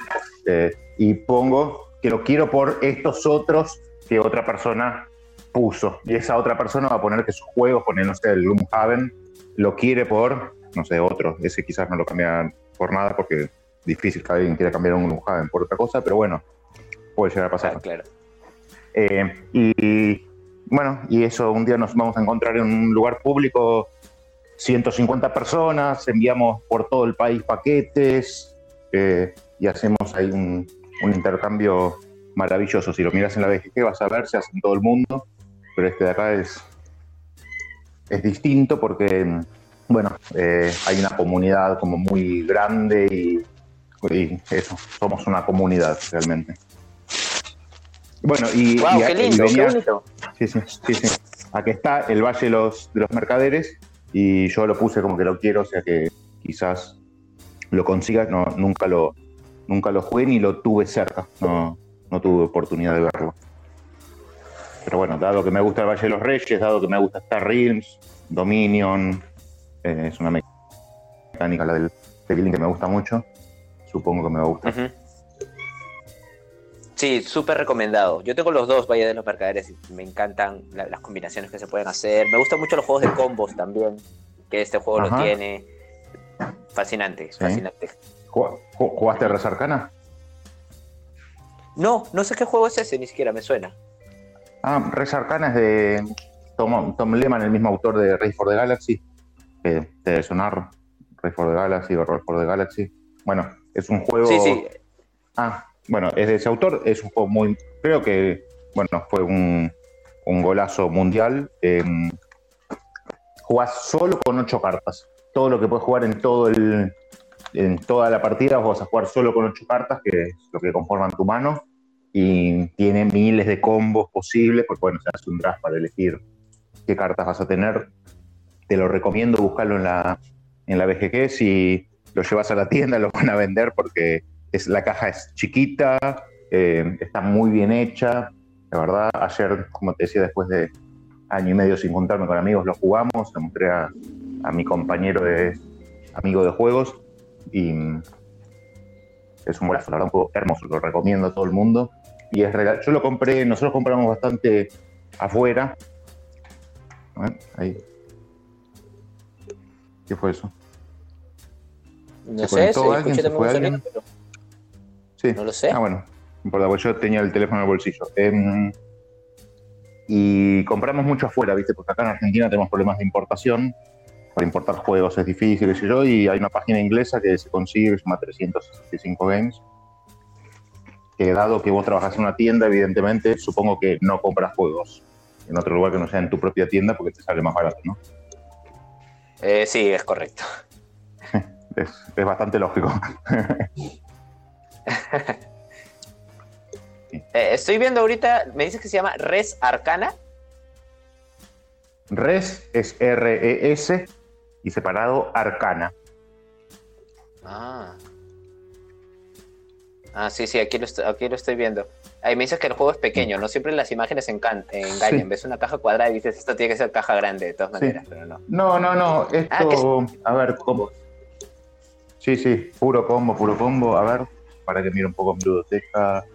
Speaker 3: Eh, y pongo que lo quiero por estos otros que otra persona puso. Y esa otra persona va a poner que su juego, poner, no sé, el Gloomhaven, lo quiere por, no sé, otro. Ese quizás no lo cambia por nada porque es difícil que alguien quiera cambiar un Gloomhaven por otra cosa, pero bueno, puede llegar a pasar.
Speaker 11: claro.
Speaker 3: Eh, y bueno, y eso un día nos vamos a encontrar en un lugar público, 150 personas, enviamos por todo el país paquetes eh, y hacemos ahí un, un intercambio maravilloso. Si lo miras en la BGG vas a ver, se hace en todo el mundo, pero este de acá es, es distinto porque, bueno, eh, hay una comunidad como muy grande y, y eso, somos una comunidad realmente. Bueno, y, y-
Speaker 11: qué lindo, qué
Speaker 3: venía-
Speaker 11: bonito.
Speaker 3: Sí, sí, sí, sí. Aquí está el Valle de los, de los Mercaderes y yo lo puse como que lo quiero, o sea que quizás lo consiga. No, nunca lo nunca lo jugué ni lo tuve cerca. No, no tuve oportunidad de verlo. Pero bueno, dado que me gusta el Valle de los Reyes, dado que me gusta Star Realms, Dominion, eh, es una me- mecánica la del Tequilin que me gusta mucho, supongo que me va a gustar.
Speaker 11: Sí, súper recomendado. Yo tengo los dos Valle de los Mercaderes y me encantan la- las combinaciones que se pueden hacer. Me gustan mucho los juegos de combos también, que este juego
Speaker 3: Ajá.
Speaker 11: lo tiene. Fascinante,
Speaker 3: Sí.
Speaker 11: fascinante.
Speaker 3: ¿Ju- ju- ¿Jugaste Res Arcana?
Speaker 11: No, no sé qué juego es ese, ni siquiera me suena.
Speaker 3: Ah, Res Arcana es de Tom, Tom Lehman, el mismo autor de Race for the Galaxy. Que te debe sonar Race for the Galaxy o Roll for the Galaxy. Bueno, es un juego.
Speaker 11: Sí, sí.
Speaker 3: Ah, bueno, es de ese autor. Es un juego muy. Creo que, bueno, fue un, un golazo mundial. Eh, jugás solo con ocho cartas. Todo lo que puedes jugar en todo el. En toda la partida vos vas a jugar solo con ocho cartas, que es lo que conforman tu mano y tiene miles de combos posibles, porque bueno, se hace un draft para elegir qué cartas vas a tener. Te lo recomiendo buscarlo en la, en la BGG. Si lo llevas a la tienda, lo van a vender porque es, la caja es chiquita, eh, está muy bien hecha. La verdad, ayer, como te decía, después de año y medio sin juntarme con amigos, lo jugamos. Le mostré a, a mi compañero de amigo de juegos y es un golazo, la verdad, un juego hermoso, lo recomiendo a todo el mundo. Y es regal- Yo lo compré, nosotros compramos bastante afuera. Ver, ahí. ¿Qué fue eso?
Speaker 11: No
Speaker 3: ¿Se
Speaker 11: sé, se
Speaker 3: alguien? ¿Se fue alguien?
Speaker 11: pero
Speaker 3: Sí.
Speaker 11: no lo sé.
Speaker 3: Ah, bueno, no importa, porque yo tenía el teléfono en el bolsillo. Em, y compramos mucho afuera, ¿viste? Porque acá en Argentina tenemos problemas de importación. Para importar juegos es difícil, qué sé yo, y hay una página inglesa que se consigue, que se llama 365 Games. Que dado que vos trabajás en una tienda, evidentemente, supongo que no compras juegos en otro lugar que no sea en tu propia tienda porque te sale más barato, ¿no?
Speaker 11: Eh, sí, es correcto.
Speaker 3: Es, es bastante lógico.
Speaker 11: Eh, estoy viendo ahorita, me dices que se llama Res Arcana.
Speaker 3: Res es R-E-S y separado Arcana.
Speaker 11: Ah. Ah, sí, sí, aquí lo, estoy, aquí lo estoy viendo. Ahí me dices que el juego es pequeño, no siempre las imágenes engañan.
Speaker 3: Sí.
Speaker 11: Ves una caja cuadrada y dices, esto tiene que ser caja grande de todas
Speaker 3: Sí.
Speaker 11: maneras, pero no.
Speaker 3: No, no, no. Esto,
Speaker 11: Ah,
Speaker 3: a ver, combo. Sí, sí, puro combo, puro combo. A ver, para que mire un poco mi ludoteca.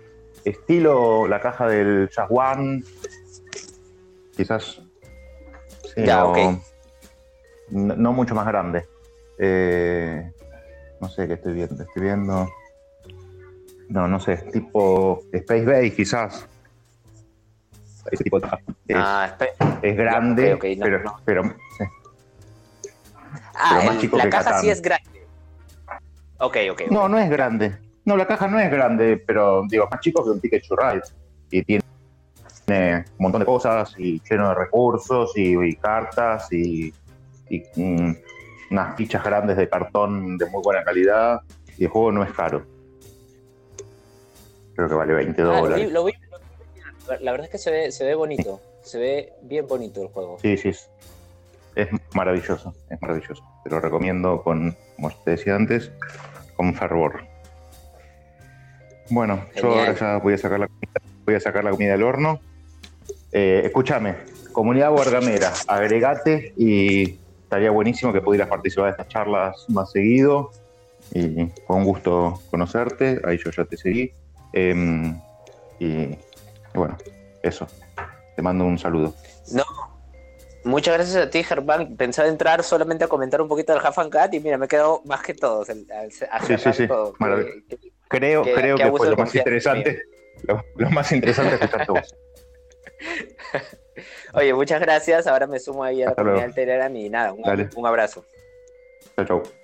Speaker 3: Estilo la caja del One. Quizás. Sí,
Speaker 11: Ya, ok.
Speaker 3: No, no mucho más grande. Eh, no sé qué estoy viendo. Estoy viendo. No, no sé, tipo Space Base, quizás. Ese tipo de. Es,
Speaker 11: Ah,
Speaker 3: es grande,
Speaker 11: no,
Speaker 3: pero,
Speaker 11: no.
Speaker 3: pero sí.
Speaker 11: Ah,
Speaker 3: pero más
Speaker 11: el-
Speaker 3: chico
Speaker 11: la
Speaker 3: que
Speaker 11: caja
Speaker 3: Catán.
Speaker 11: sí es grande. Ok, ok.
Speaker 3: No, no es grande. No, la caja no es grande, pero digo, más chico que un Ticket to Ride. Y tiene un montón de cosas y lleno de recursos y, y cartas y, y, mm, unas fichas grandes de cartón de muy buena calidad. Y el juego no es caro. Creo que vale 20
Speaker 11: Ah,
Speaker 3: dólares.
Speaker 11: lo vi- lo vi- La verdad es que se ve, se ve bonito. Se ve bien bonito el juego.
Speaker 3: Sí, sí, es, es maravilloso, es maravilloso. Te lo recomiendo con, como te decía antes, con fervor. Bueno, yo ahora ya voy a sacar la comida, voy a sacar la comida del horno. Eh, escúchame, comunidad guargamera, agregate y estaría buenísimo que pudieras participar de estas charlas más seguido. Y fue un gusto conocerte, ahí yo ya te seguí. Em, y, y bueno, eso. Te mando un saludo.
Speaker 11: No. Muchas gracias a ti, Germán. Pensaba entrar solamente a comentar un poquito del Half and Cat y mira, me he quedado más que todos. el-
Speaker 3: Sí, sí, sí.
Speaker 11: todo.
Speaker 3: Marav-
Speaker 11: Que- que-
Speaker 3: Creo, creo que fue lo más interesante. Lo, lo más interesante es escuchar tu voz.
Speaker 11: Oye, muchas gracias. Ahora me sumo ahí a la
Speaker 3: Hasta
Speaker 11: comunidad
Speaker 3: luego.
Speaker 11: Telegram y nada, un,
Speaker 3: Dale.
Speaker 11: un abrazo.
Speaker 3: Chau, chau.